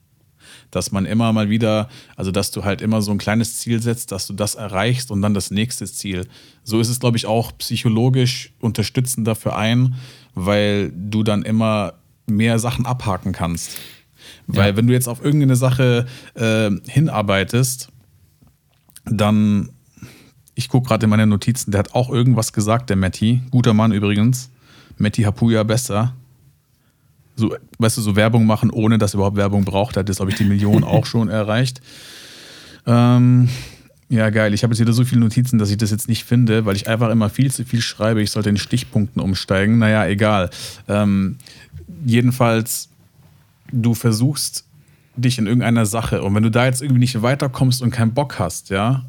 Dass man immer mal wieder, also dass du halt immer so ein kleines Ziel setzt, dass du das erreichst und dann das nächste Ziel. So ist es, glaube ich, auch psychologisch unterstützender für einen, weil du dann immer mehr Sachen abhaken kannst. Weil Ja. wenn du jetzt auf irgendeine Sache äh, hinarbeitest, dann ich gucke gerade in meine Notizen, der hat auch irgendwas gesagt, der Matti. Guter Mann übrigens. Matti Hapuja besser. So, weißt du, so Werbung machen, ohne dass er überhaupt Werbung braucht. Er hat jetzt, glaube ich, die Million [laughs] auch schon erreicht. Ähm, ja, geil. Ich habe jetzt wieder so viele Notizen, dass ich das jetzt nicht finde, weil ich einfach immer viel zu viel schreibe. Ich sollte in Stichpunkten umsteigen. Naja, egal. Ähm, jedenfalls, du versuchst dich in irgendeiner Sache und wenn du da jetzt irgendwie nicht weiterkommst und keinen Bock hast, ja,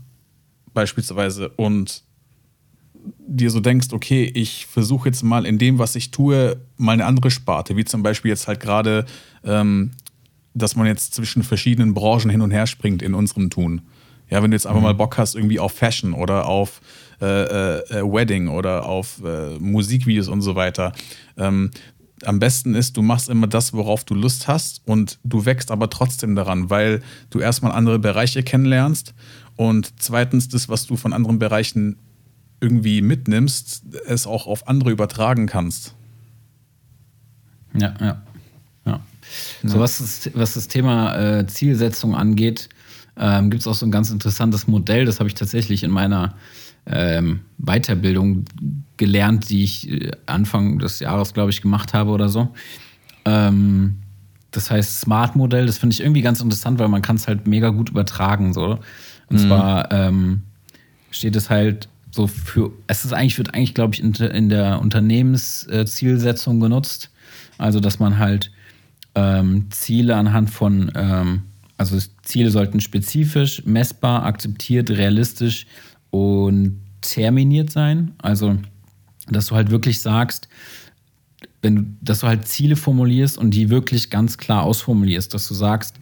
beispielsweise und dir so denkst, okay, ich versuche jetzt mal in dem, was ich tue, mal eine andere Sparte, wie zum Beispiel jetzt halt gerade, ähm, dass man jetzt zwischen verschiedenen Branchen hin und her springt in unserem Tun. Ja, wenn du jetzt einfach mal Bock hast, irgendwie auf Fashion oder auf äh, äh, äh, Wedding oder auf äh, Musikvideos und so weiter. Ähm, am besten ist, du machst immer das, worauf du Lust hast und du wächst aber trotzdem daran, weil du erstmal andere Bereiche kennenlernst und zweitens das, was du von anderen Bereichen irgendwie mitnimmst, es auch auf andere übertragen kannst. Ja, ja. ja. So, was das, was das Thema äh, Zielsetzung angeht, ähm, gibt es auch so ein ganz interessantes Modell, das habe ich tatsächlich in meiner ähm, Weiterbildung gelernt, die ich äh, Anfang des Jahres, glaube ich, gemacht habe oder so. Ähm, das heißt Smart-Modell, das finde ich irgendwie ganz interessant, weil man kann es halt mega gut übertragen. So. Und zwar ähm, steht es halt so für, es ist eigentlich, wird eigentlich, glaube ich, in, in der Unternehmenszielsetzung genutzt. Also, dass man halt ähm, Ziele anhand von, ähm, also Ziele sollten spezifisch, messbar, akzeptiert, realistisch und terminiert sein. Also, dass du halt wirklich sagst, wenn du, dass du halt Ziele formulierst und die wirklich ganz klar ausformulierst, dass du sagst,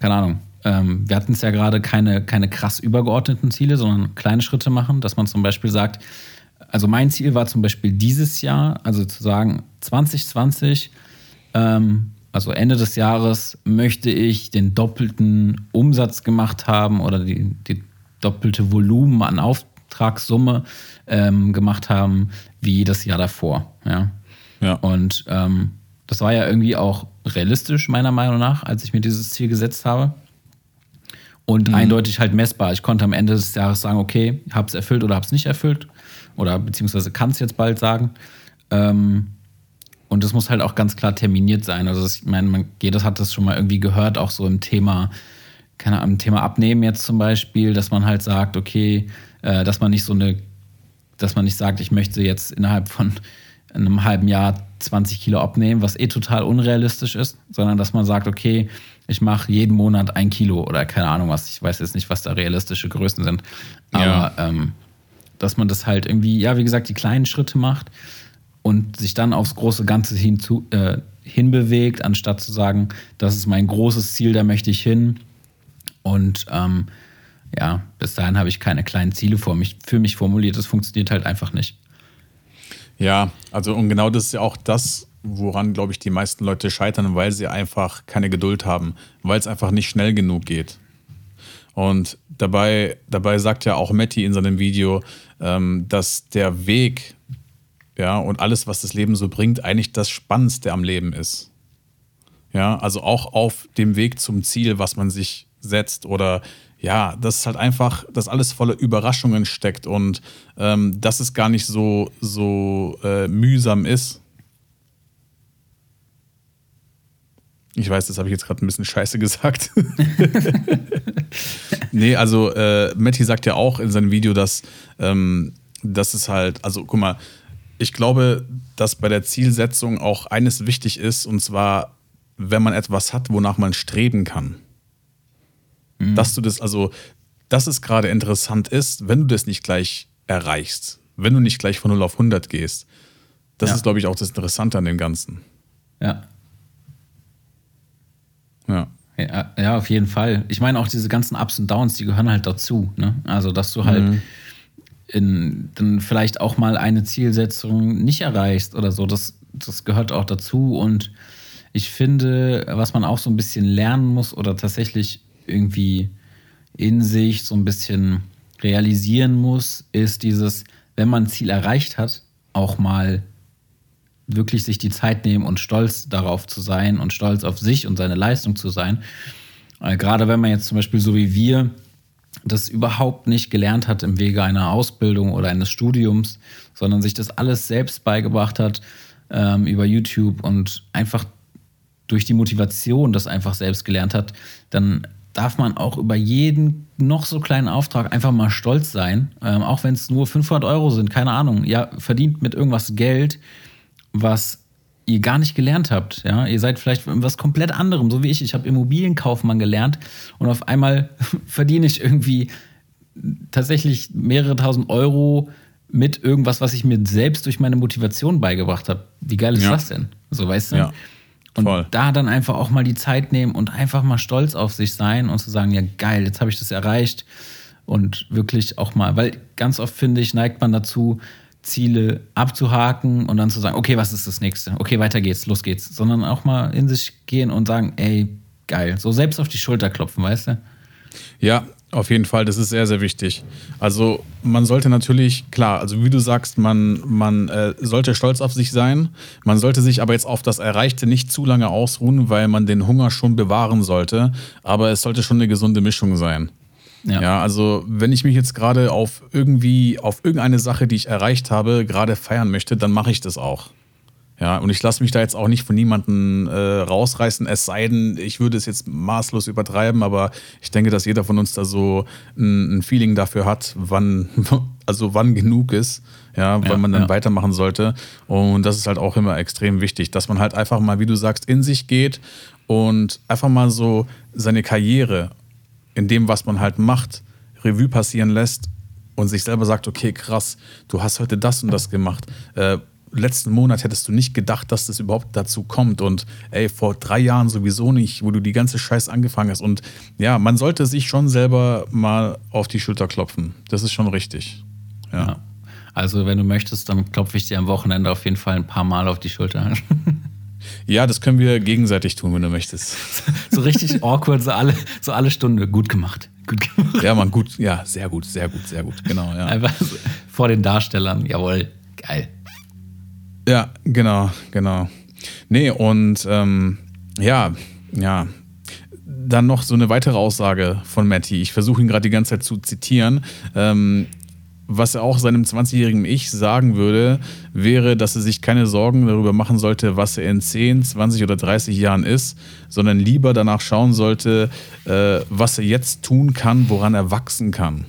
keine Ahnung, ähm, wir hatten es ja gerade keine, keine krass übergeordneten Ziele, sondern kleine Schritte machen, dass man zum Beispiel sagt, also mein Ziel war zum Beispiel dieses Jahr, also zu sagen, 2020, ähm, also Ende des Jahres, möchte ich den doppelten Umsatz gemacht haben oder die, die doppelte Volumen an Auftragssumme ähm, gemacht haben wie das Jahr davor. Ja. Ja. Und ähm, das war ja irgendwie auch realistisch, meiner Meinung nach, als ich mir dieses Ziel gesetzt habe. Und eindeutig halt messbar. Ich konnte am Ende des Jahres sagen, okay, habe es erfüllt oder habe es nicht erfüllt. Oder beziehungsweise kann es jetzt bald sagen. Ähm, und das muss halt auch ganz klar terminiert sein. Also ich meine, man, jeder hat das schon mal irgendwie gehört, auch so im Thema, keine Ahnung, im Thema Abnehmen jetzt zum Beispiel, dass man halt sagt, okay, äh, dass man nicht so eine, dass man nicht sagt, ich möchte jetzt innerhalb von einem halben Jahr 20 Kilo abnehmen, was eh total unrealistisch ist, sondern dass man sagt, okay, ich mache jeden Monat ein Kilo oder keine Ahnung was. Ich weiß jetzt nicht, was da realistische Größen sind. Aber Ja. ähm, dass man das halt irgendwie, ja, wie gesagt, die kleinen Schritte macht und sich dann aufs große Ganze hinzu, äh, hinbewegt, anstatt zu sagen, das ist mein großes Ziel, da möchte ich hin. Und ähm, ja, bis dahin habe ich keine kleinen Ziele vor mich, für mich formuliert. Das funktioniert halt einfach nicht. Ja, also und genau das ist ja auch das, woran, glaube ich, die meisten Leute scheitern, weil sie einfach keine Geduld haben, weil es einfach nicht schnell genug geht. Und dabei, dabei sagt ja auch Matti in seinem Video, ähm, dass der Weg ja, und alles, was das Leben so bringt, eigentlich das Spannendste am Leben ist. Ja, also auch auf dem Weg zum Ziel, was man sich setzt oder ja, dass halt einfach, dass alles voller Überraschungen steckt und ähm, dass es gar nicht so, so äh, mühsam ist. Ich weiß, das habe ich jetzt gerade ein bisschen scheiße gesagt. [laughs] nee, also äh, Matti sagt ja auch in seinem Video, dass, ähm, dass es halt, also guck mal, ich glaube, dass bei der Zielsetzung auch eines wichtig ist, und zwar, wenn man etwas hat, wonach man streben kann. Mhm. Dass du das, also, dass es gerade interessant ist, wenn du das nicht gleich erreichst, wenn du nicht gleich von 0 auf 100 gehst. Das ja. ist, glaube ich, auch das Interessante an dem Ganzen. Ja. Ja. Ja, ja, auf jeden Fall. Ich meine, auch diese ganzen Ups und Downs, die gehören halt dazu. Ne? Also, dass du halt mhm. in, dann vielleicht auch mal eine Zielsetzung nicht erreichst oder so, das, das gehört auch dazu. Und ich finde, was man auch so ein bisschen lernen muss oder tatsächlich irgendwie in sich so ein bisschen realisieren muss, ist dieses, wenn man ein Ziel erreicht hat, auch mal wirklich sich die Zeit nehmen und stolz darauf zu sein und stolz auf sich und seine Leistung zu sein. Äh, gerade wenn man jetzt zum Beispiel so wie wir das überhaupt nicht gelernt hat im Wege einer Ausbildung oder eines Studiums, sondern sich das alles selbst beigebracht hat ähm, über YouTube und einfach durch die Motivation das einfach selbst gelernt hat, dann darf man auch über jeden noch so kleinen Auftrag einfach mal stolz sein, ähm, auch wenn es nur 500 Euro sind, keine Ahnung. Ja, verdient mit irgendwas Geld, was ihr gar nicht gelernt habt. Ja, ihr seid vielleicht was komplett anderem, so wie ich. Ich habe Immobilienkaufmann gelernt und auf einmal [laughs] verdiene ich irgendwie tatsächlich mehrere tausend Euro mit irgendwas, was ich mir selbst durch meine Motivation beigebracht habe. Wie geil ist ja. das denn? So, weißt du? Ja. Und Voll. da dann einfach auch mal die Zeit nehmen und einfach mal stolz auf sich sein und zu sagen, ja geil, jetzt habe ich das erreicht. Und wirklich auch mal, weil ganz oft finde ich, neigt man dazu, Ziele abzuhaken und dann zu sagen, okay, was ist das nächste? Okay, weiter geht's, los geht's. Sondern auch mal in sich gehen und sagen, ey, geil. So selbst auf die Schulter klopfen, weißt du? Ja, auf jeden Fall, das ist sehr, sehr wichtig. Also man sollte natürlich, klar, also wie du sagst, man, man äh, sollte stolz auf sich sein. Man sollte sich aber jetzt auf das Erreichte nicht zu lange ausruhen, weil man den Hunger schon bewahren sollte. Aber es sollte schon eine gesunde Mischung sein. Ja. ja, also wenn ich mich jetzt gerade auf irgendwie, auf irgendeine Sache, die ich erreicht habe, gerade feiern möchte, dann mache ich das auch. Ja, und ich lasse mich da jetzt auch nicht von niemandem äh, rausreißen, es sei denn, ich würde es jetzt maßlos übertreiben, aber ich denke, dass jeder von uns da so ein, ein Feeling dafür hat, wann, [laughs] also wann genug ist, ja, wann ja, man dann ja. weitermachen sollte. Und das ist halt auch immer extrem wichtig, dass man halt einfach mal, wie du sagst, in sich geht und einfach mal so seine Karriere in dem, was man halt macht, Revue passieren lässt und sich selber sagt, okay, krass, du hast heute das und das gemacht. Äh, letzten Monat hättest du nicht gedacht, dass das überhaupt dazu kommt. Und ey, vor drei Jahren sowieso nicht, wo du die ganze Scheiß angefangen hast. Und ja, man sollte sich schon selber mal auf die Schulter klopfen. Das ist schon richtig. Ja. ja. Also, wenn du möchtest, dann klopfe ich dir am Wochenende auf jeden Fall ein paar Mal auf die Schulter. [laughs] Ja, das können wir gegenseitig tun, wenn du möchtest. so richtig [laughs] awkward, so alle, so alle Stunde. Gut gemacht. Gut gemacht. Ja, man, gut. Ja, sehr gut, sehr gut, sehr gut. Genau, ja. Einfach vor den Darstellern. Jawohl. Geil. Ja, genau, genau. Nee, und ähm, ja, ja. Dann noch so eine weitere Aussage von Matty. Ich versuche ihn gerade die ganze Zeit zu zitieren. Ähm, was er auch seinem 20-jährigen Ich sagen würde, wäre, dass er sich keine Sorgen darüber machen sollte, was er in 10, 20 oder 30 Jahren ist, sondern lieber danach schauen sollte, äh, was er jetzt tun kann, woran er wachsen kann.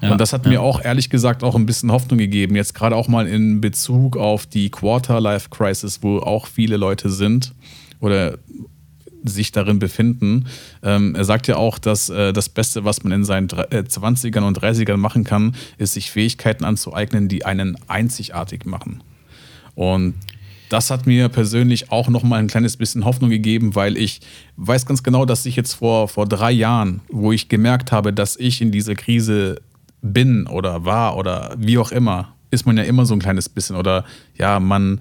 Ja, und das hat ja. mir auch ehrlich gesagt auch ein bisschen Hoffnung gegeben, jetzt gerade auch mal in Bezug auf die Quarter-Life-Crisis, wo auch viele Leute sind oder sich darin befinden. Ähm, er sagt ja auch, dass äh, das Beste, was man in seinen äh, 20ern und 30ern machen kann, ist, sich Fähigkeiten anzueignen, die einen einzigartig machen. Und das hat mir persönlich auch noch mal ein kleines bisschen Hoffnung gegeben, weil ich weiß ganz genau, dass ich jetzt vor, vor drei Jahren, wo ich gemerkt habe, dass ich in dieser Krise bin oder war oder wie auch immer, ist man ja immer so ein kleines bisschen oder ja, man,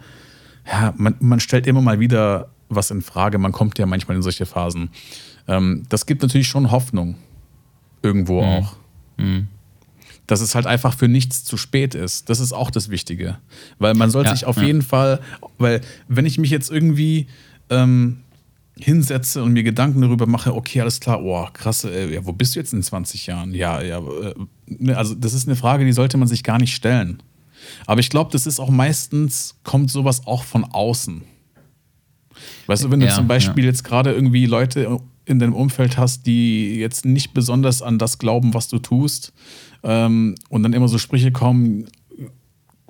ja, man, man stellt immer mal wieder was in Frage, man kommt ja manchmal in solche Phasen. ähm, das gibt natürlich schon Hoffnung. Irgendwo Mhm. auch. Dass es halt einfach für nichts zu spät ist. Das ist auch das Wichtige. Weil man sollte Ja, sich auf ja. jeden Fall, weil wenn ich mich jetzt irgendwie ähm, hinsetze und mir Gedanken darüber mache, okay, alles klar, oh, krass, äh, ja, wo bist du jetzt in 20 Jahren? Ja, ja, äh, ne, also das ist eine Frage, die sollte man sich gar nicht stellen. Aber ich glaube, das ist auch meistens, kommt sowas auch von außen. Weißt du, wenn du Ja, zum Beispiel jetzt gerade irgendwie Leute in deinem Umfeld hast, die jetzt nicht besonders an das glauben, was du tust, ähm, und dann immer so Sprüche kommen,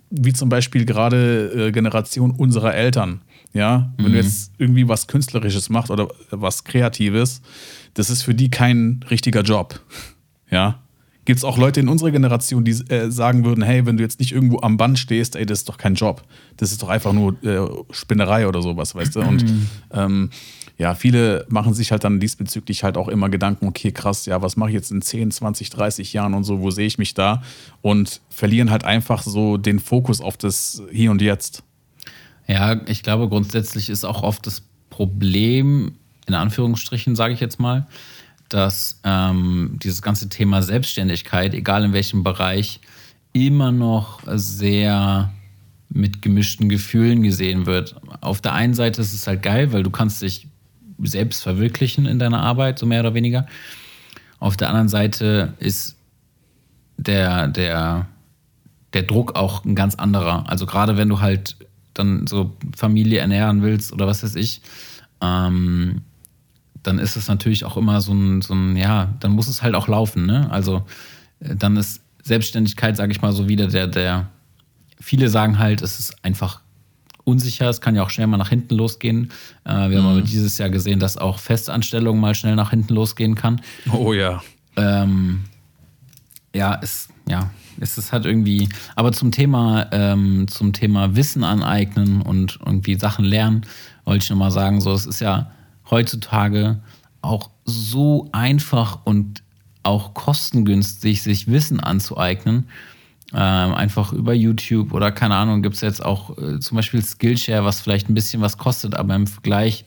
wie zum Beispiel gerade äh, Generation unserer Eltern. Ja, wenn du jetzt irgendwie was Künstlerisches machst oder was Kreatives, das ist für die kein richtiger Job. Ja. Gibt es auch Leute in unserer Generation, die äh, sagen würden, hey, wenn du jetzt nicht irgendwo am Band stehst, ey, das ist doch kein Job. Das ist doch einfach nur äh, Spinnerei oder sowas, weißt du? Und ähm, ja, viele machen sich halt dann diesbezüglich halt auch immer Gedanken, okay, krass, ja, was mache ich jetzt in 10, 20, 30 Jahren und so, wo sehe ich mich da? Und verlieren halt einfach so den Fokus auf das Hier und Jetzt. Ja, ich glaube, grundsätzlich ist auch oft das Problem, in Anführungsstrichen sage ich jetzt mal, dass ähm, dieses ganze Thema Selbstständigkeit, egal in welchem Bereich, immer noch sehr mit gemischten Gefühlen gesehen wird. Auf der einen Seite ist es halt geil, weil du kannst dich selbst verwirklichen in deiner Arbeit, so mehr oder weniger. Auf der anderen Seite ist der, der, der Druck auch ein ganz anderer. Also gerade wenn du halt dann so Familie ernähren willst oder was weiß ich, ähm, dann ist es natürlich auch immer so ein, so ein, ja, dann muss es halt auch laufen, ne? Also äh, dann ist Selbstständigkeit, sage ich mal, so wieder der, der, viele sagen halt, es ist einfach unsicher, es kann ja auch schnell mal nach hinten losgehen. Äh, wir haben aber dieses Jahr gesehen, dass auch Festanstellung mal schnell nach hinten losgehen kann. Oh ja. Ähm, ja, es, ja, es ist halt irgendwie, aber zum Thema, ähm, zum Thema Wissen aneignen und irgendwie Sachen lernen, wollte ich nochmal sagen, so, es ist ja heutzutage auch so einfach und auch kostengünstig, sich Wissen anzueignen. Ähm, einfach über YouTube oder keine Ahnung, gibt es jetzt auch äh, zum Beispiel Skillshare, was vielleicht ein bisschen was kostet, aber im Vergleich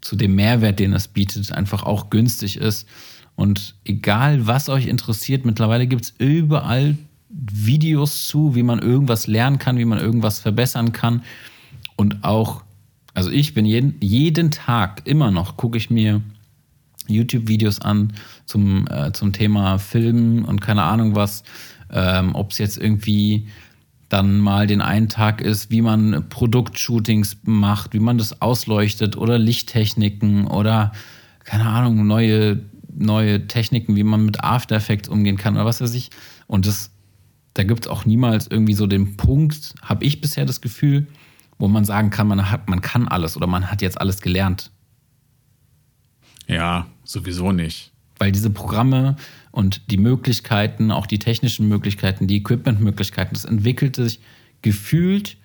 zu dem Mehrwert, den es bietet, einfach auch günstig ist. Und egal, was euch interessiert, mittlerweile gibt es überall Videos zu, wie man irgendwas lernen kann, wie man irgendwas verbessern kann. Und auch, also ich bin jeden, jeden Tag immer noch, gucke ich mir YouTube-Videos an zum, äh, zum Thema Filmen und keine Ahnung was. Ähm, Ob es jetzt irgendwie dann mal den einen Tag ist, wie man Produktshootings macht, wie man das ausleuchtet oder Lichttechniken oder keine Ahnung, neue, neue Techniken, wie man mit After Effects umgehen kann oder was weiß ich. Und das, da gibt es auch niemals irgendwie so den Punkt, habe ich bisher das Gefühl, wo man sagen kann, man hat, man kann alles oder man hat jetzt alles gelernt. Ja, sowieso nicht. Weil diese Programme und die Möglichkeiten, auch die technischen Möglichkeiten, die Equipment-Möglichkeiten, das entwickelt sich gefühlt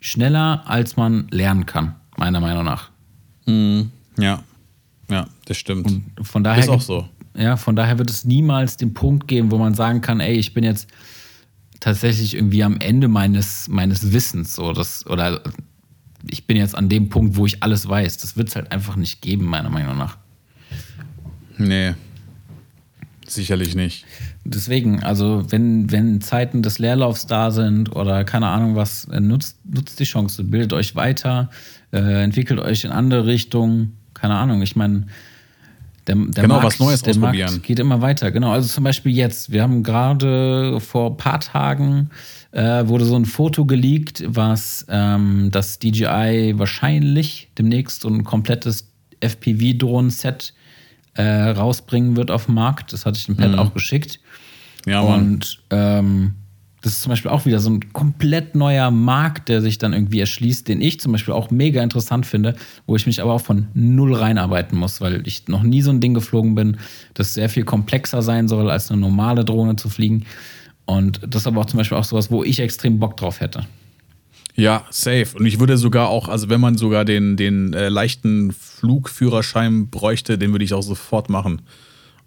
schneller, als man lernen kann, meiner Meinung nach. Ja, ja, das stimmt. Von daher Ist auch so. Ja, von daher wird es niemals den Punkt geben, wo man sagen kann, ey, ich bin jetzt tatsächlich irgendwie am Ende meines, meines Wissens so das, oder ich bin jetzt an dem Punkt, wo ich alles weiß. Das wird es halt einfach nicht geben, meiner Meinung nach. Nee, sicherlich nicht. Deswegen, also wenn, wenn Zeiten des Leerlaufs da sind oder keine Ahnung was, äh, nutzt, nutzt die Chance, bildet euch weiter, äh, entwickelt euch in andere Richtungen, keine Ahnung, ich meine, der, der Genau, Markt, was Neues der ausprobieren. Markt geht immer weiter, genau. Also zum Beispiel jetzt, wir haben gerade vor ein paar Tagen äh, wurde so ein Foto geleakt, was ähm, das DJI wahrscheinlich demnächst so ein komplettes FPV-Drohnen-Set äh, rausbringen wird auf den Markt. Das hatte ich dem Pet Mhm. auch geschickt. Ja, Mann. Und ähm, das ist zum Beispiel auch wieder so ein komplett neuer Markt, der sich dann irgendwie erschließt, den ich zum Beispiel auch mega interessant finde, wo ich mich aber auch von null reinarbeiten muss, weil ich noch nie so ein Ding geflogen bin, das sehr viel komplexer sein soll, als eine normale Drohne zu fliegen. Und das ist aber auch zum Beispiel auch sowas, wo ich extrem Bock drauf hätte. Ja, safe. Und ich würde sogar auch, also wenn man sogar den, den äh, leichten Flugführerschein bräuchte, den würde ich auch sofort machen.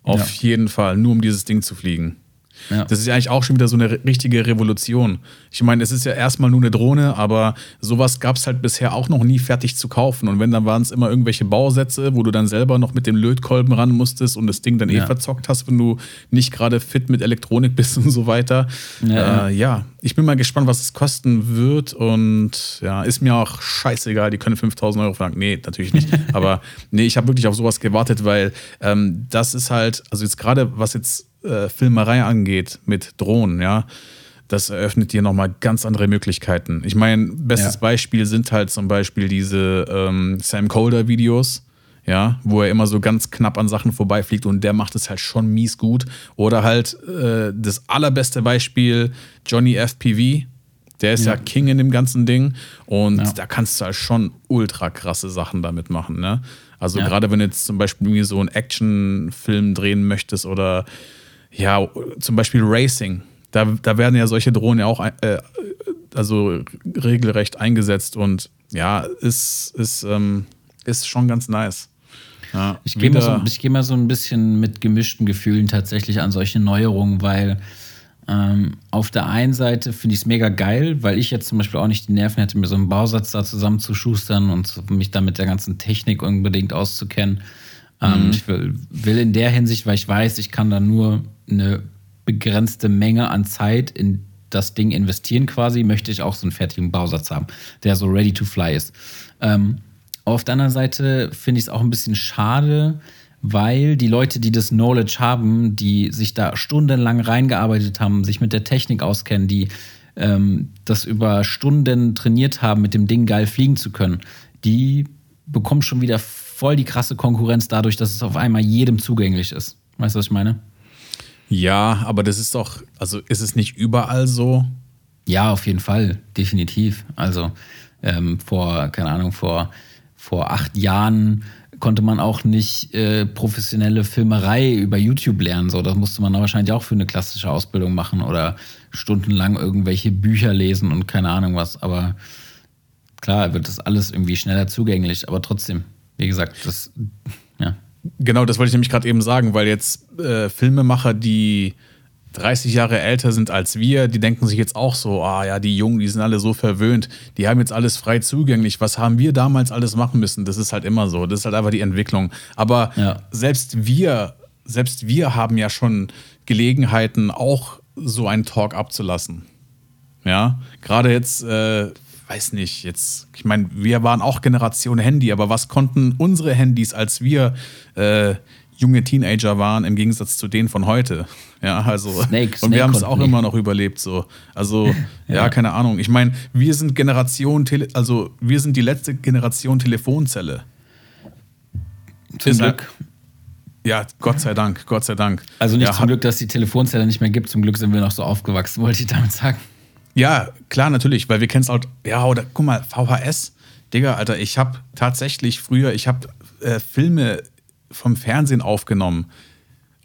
Auf jeden Fall, nur um dieses Ding zu fliegen. Ja. Das ist ja eigentlich auch schon wieder so eine richtige Revolution. Ich meine, es ist ja erstmal nur eine Drohne, aber sowas gab es halt bisher auch noch nie fertig zu kaufen. Und wenn, dann waren es immer irgendwelche Bausätze, wo du dann selber noch mit dem Lötkolben ran musstest und das Ding dann eh ja. eh verzockt hast, wenn du nicht gerade fit mit Elektronik bist [laughs] und so weiter. Ja, äh, ja, ich bin mal gespannt, was es kosten wird. Und ja, ist mir auch scheißegal, die können 5000 Euro verlangen. Nee, natürlich nicht. [laughs] aber nee, ich habe wirklich auf sowas gewartet, weil ähm, das ist halt, also jetzt gerade was jetzt äh, Filmerei angeht mit Drohnen, ja, das eröffnet dir nochmal ganz andere Möglichkeiten. Ich meine, bestes ja. Beispiel sind halt zum Beispiel diese ähm, Sam Colder-Videos, ja, wo er immer so ganz knapp an Sachen vorbeifliegt und der macht es halt schon mies gut. Oder halt äh, das allerbeste Beispiel, Johnny FPV. Der ist ja, ja King in dem ganzen Ding und ja. da kannst du halt schon ultra krasse Sachen damit machen. Ne? Also gerade wenn du jetzt zum Beispiel so einen Actionfilm drehen möchtest oder ja, zum Beispiel Racing. Da, da werden ja solche Drohnen ja auch äh, also regelrecht eingesetzt und ja, ist, ist, ähm, ist schon ganz nice. Ja, ich gehe mal, so, geh mal so ein bisschen mit gemischten Gefühlen tatsächlich an solche Neuerungen, weil ähm, auf der einen Seite finde ich es mega geil, weil ich jetzt zum Beispiel auch nicht die Nerven hätte, mir so einen Bausatz da zusammenzuschustern und mich da mit der ganzen Technik unbedingt auszukennen. Ähm, mhm. Ich will, will in der Hinsicht, weil ich weiß, ich kann da nur eine begrenzte Menge an Zeit in das Ding investieren quasi, möchte ich auch so einen fertigen Bausatz haben, der so ready to fly ist. Ähm, auf der anderen Seite finde ich es auch ein bisschen schade, weil die Leute, die das Knowledge haben, die sich da stundenlang reingearbeitet haben, sich mit der Technik auskennen, die ähm, das über Stunden trainiert haben, mit dem Ding geil fliegen zu können, die bekommen schon wieder voll die krasse Konkurrenz dadurch, dass es auf einmal jedem zugänglich ist. Weißt du, was ich meine? Ja, aber das ist doch, also ist es nicht überall so? Ja, auf jeden Fall, definitiv. Also ähm, vor, keine Ahnung, vor, vor acht Jahren konnte man auch nicht äh, professionelle Filmerei über YouTube lernen. So, das musste man wahrscheinlich auch für eine klassische Ausbildung machen oder stundenlang irgendwelche Bücher lesen und keine Ahnung was. Aber klar wird das alles irgendwie schneller zugänglich, aber trotzdem, wie gesagt, das, ja. Genau, das wollte ich nämlich gerade eben sagen, weil jetzt äh, Filmemacher, die 30 Jahre älter sind als wir, die denken sich jetzt auch so, ah ja, die Jungen, die sind alle so verwöhnt, die haben jetzt alles frei zugänglich. Was haben wir damals alles machen müssen? Das ist halt immer so. Das ist halt einfach die Entwicklung. Aber ja. selbst wir, selbst wir haben ja schon Gelegenheiten, auch so einen Talk abzulassen. Ja, gerade jetzt äh, weiß nicht, jetzt, ich meine, wir waren auch Generation Handy, aber was konnten unsere Handys, als wir äh, junge Teenager waren, im Gegensatz zu denen von heute? [laughs] Ja, also, Snake, und wir haben es auch nicht. immer noch überlebt, so. Also, [laughs] ja. ja, keine Ahnung. Ich meine, wir sind Generation, Tele also, wir sind die letzte Generation Telefonzelle. Zum Glück. Ja, Gott sei Dank, Gott sei Dank. Also nicht ja, zum Glück, dass die Telefonzelle nicht mehr gibt, zum Glück sind wir noch so aufgewachsen, wollte ich damit sagen. Ja, klar, natürlich, weil wir kennen es halt, ja, oder guck mal, VHS, Digga, Alter, ich habe tatsächlich früher, ich habe äh, Filme vom Fernsehen aufgenommen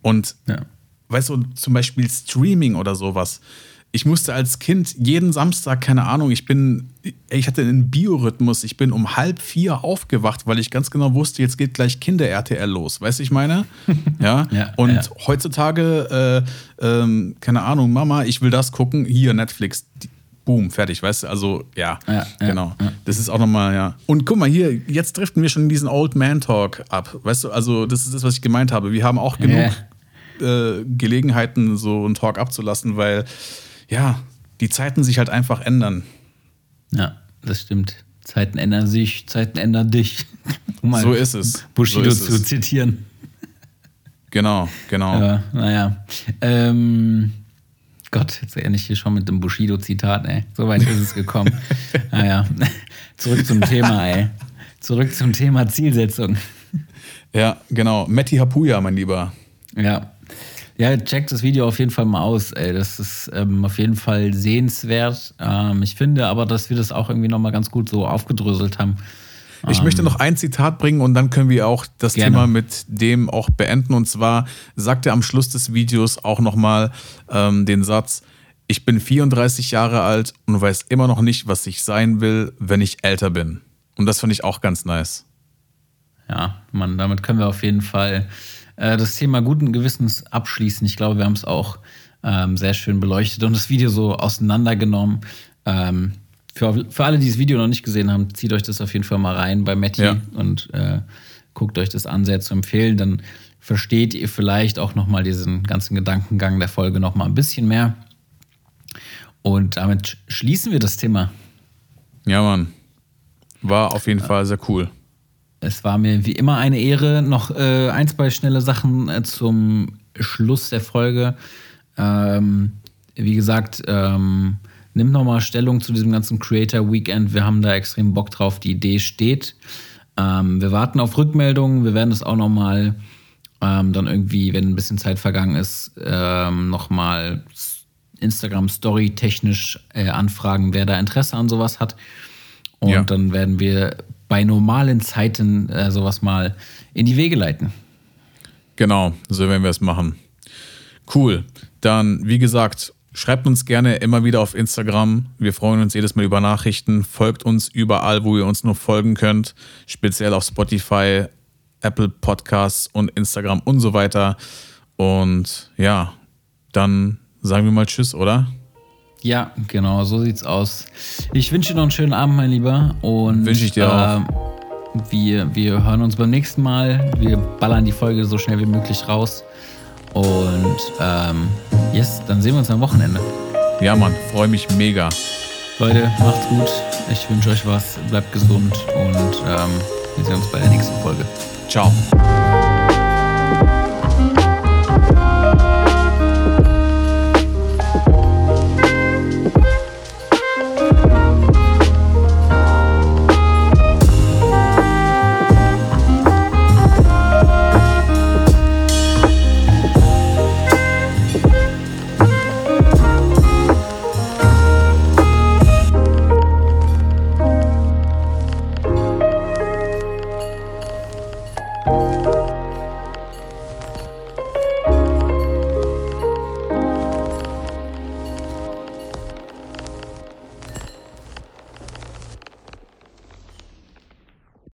und, ja. weißt du, zum Beispiel Streaming oder sowas. Ich musste als Kind jeden Samstag, keine Ahnung, ich bin, ich hatte einen Biorhythmus, ich bin um halb vier aufgewacht, weil ich ganz genau wusste, jetzt geht gleich Kinder-RTL los. Weißt du, ich meine? [laughs] ja. ja. Und ja. heutzutage, äh, ähm, keine Ahnung, Mama, ich will das gucken, hier Netflix. Boom, fertig, weißt du? Also, ja, ja genau. Das ist auch nochmal, ja. Und guck mal, hier, jetzt driften wir schon in diesen Old Man Talk ab. Weißt du, also, das ist das, was ich gemeint habe. Wir haben auch genug äh, Gelegenheiten, so einen Talk abzulassen, weil ja, die Zeiten sich halt einfach ändern. Ja, das stimmt. Zeiten ändern sich, Zeiten ändern dich. [laughs] Um so ist es. Bushido so ist zu es. zitieren. Genau, genau. Ja, naja. Ähm, Gott, jetzt ähnlich hier schon mit dem Bushido-Zitat, ey. So weit ist es gekommen. [laughs] naja, zurück zum Thema, ey. Zurück zum Thema Zielsetzung. Ja, genau. Matti Hapuya, mein Lieber. Ja, ja, checkt das Video auf jeden Fall mal aus. Ey. Das ist ähm, auf jeden Fall sehenswert. Ähm, ich finde aber, dass wir das auch irgendwie nochmal ganz gut so aufgedröselt haben. Ich ähm, möchte noch ein Zitat bringen und dann können wir auch das gerne. Thema mit dem auch beenden. Und zwar sagt er am Schluss des Videos auch nochmal ähm, den Satz, ich bin 34 Jahre alt und weiß immer noch nicht, was ich sein will, wenn ich älter bin. Und das finde ich auch ganz nice. Ja, Mann, damit können wir auf jeden Fall äh, das Thema guten Gewissens abschließen. Ich glaube, wir haben es auch ähm, sehr schön beleuchtet und das Video so auseinandergenommen. Ähm, für, für alle, die das Video noch nicht gesehen haben, zieht euch das auf jeden Fall mal rein bei Matty Ja. und äh, guckt euch das an, sehr zu empfehlen. Dann versteht ihr vielleicht auch nochmal diesen ganzen Gedankengang der Folge nochmal ein bisschen mehr. Und damit sch- schließen wir das Thema. Ja, Mann. War auf jeden Fall sehr cool. Es war mir wie immer eine Ehre. Noch äh, ein, zwei schnelle Sachen äh, zum Schluss der Folge. Ähm, wie gesagt, ähm, nimm nochmal Stellung zu diesem ganzen Creator Weekend. Wir haben da extrem Bock drauf. Die Idee steht. Ähm, wir warten auf Rückmeldungen. Wir werden das auch nochmal ähm, dann irgendwie, wenn ein bisschen Zeit vergangen ist, ähm, nochmal Instagram Story technisch äh, anfragen, wer da Interesse an sowas hat. Und Ja. dann werden wir bei normalen Zeiten äh, sowas mal in die Wege leiten. Genau, so werden wir es machen. Cool. Dann, wie gesagt, schreibt uns gerne immer wieder auf Instagram. Wir freuen uns jedes Mal über Nachrichten. Folgt uns überall, wo ihr uns nur folgen könnt. Speziell auf Spotify, Apple Podcasts und Instagram und so weiter. Und ja, dann sagen wir mal Tschüss, oder? Ja, genau, so sieht's aus. Ich wünsche dir noch einen schönen Abend, mein Lieber. Und Wünsche ich dir auch. ähm, wir, wir hören uns beim nächsten Mal. Wir ballern die Folge so schnell wie möglich raus. Und ähm, yes, dann sehen wir uns am Wochenende. Ja, Mann, freue mich mega. Leute, macht's gut. Ich wünsche euch was. Bleibt gesund und ähm, wir sehen uns bei der nächsten Folge. Ciao.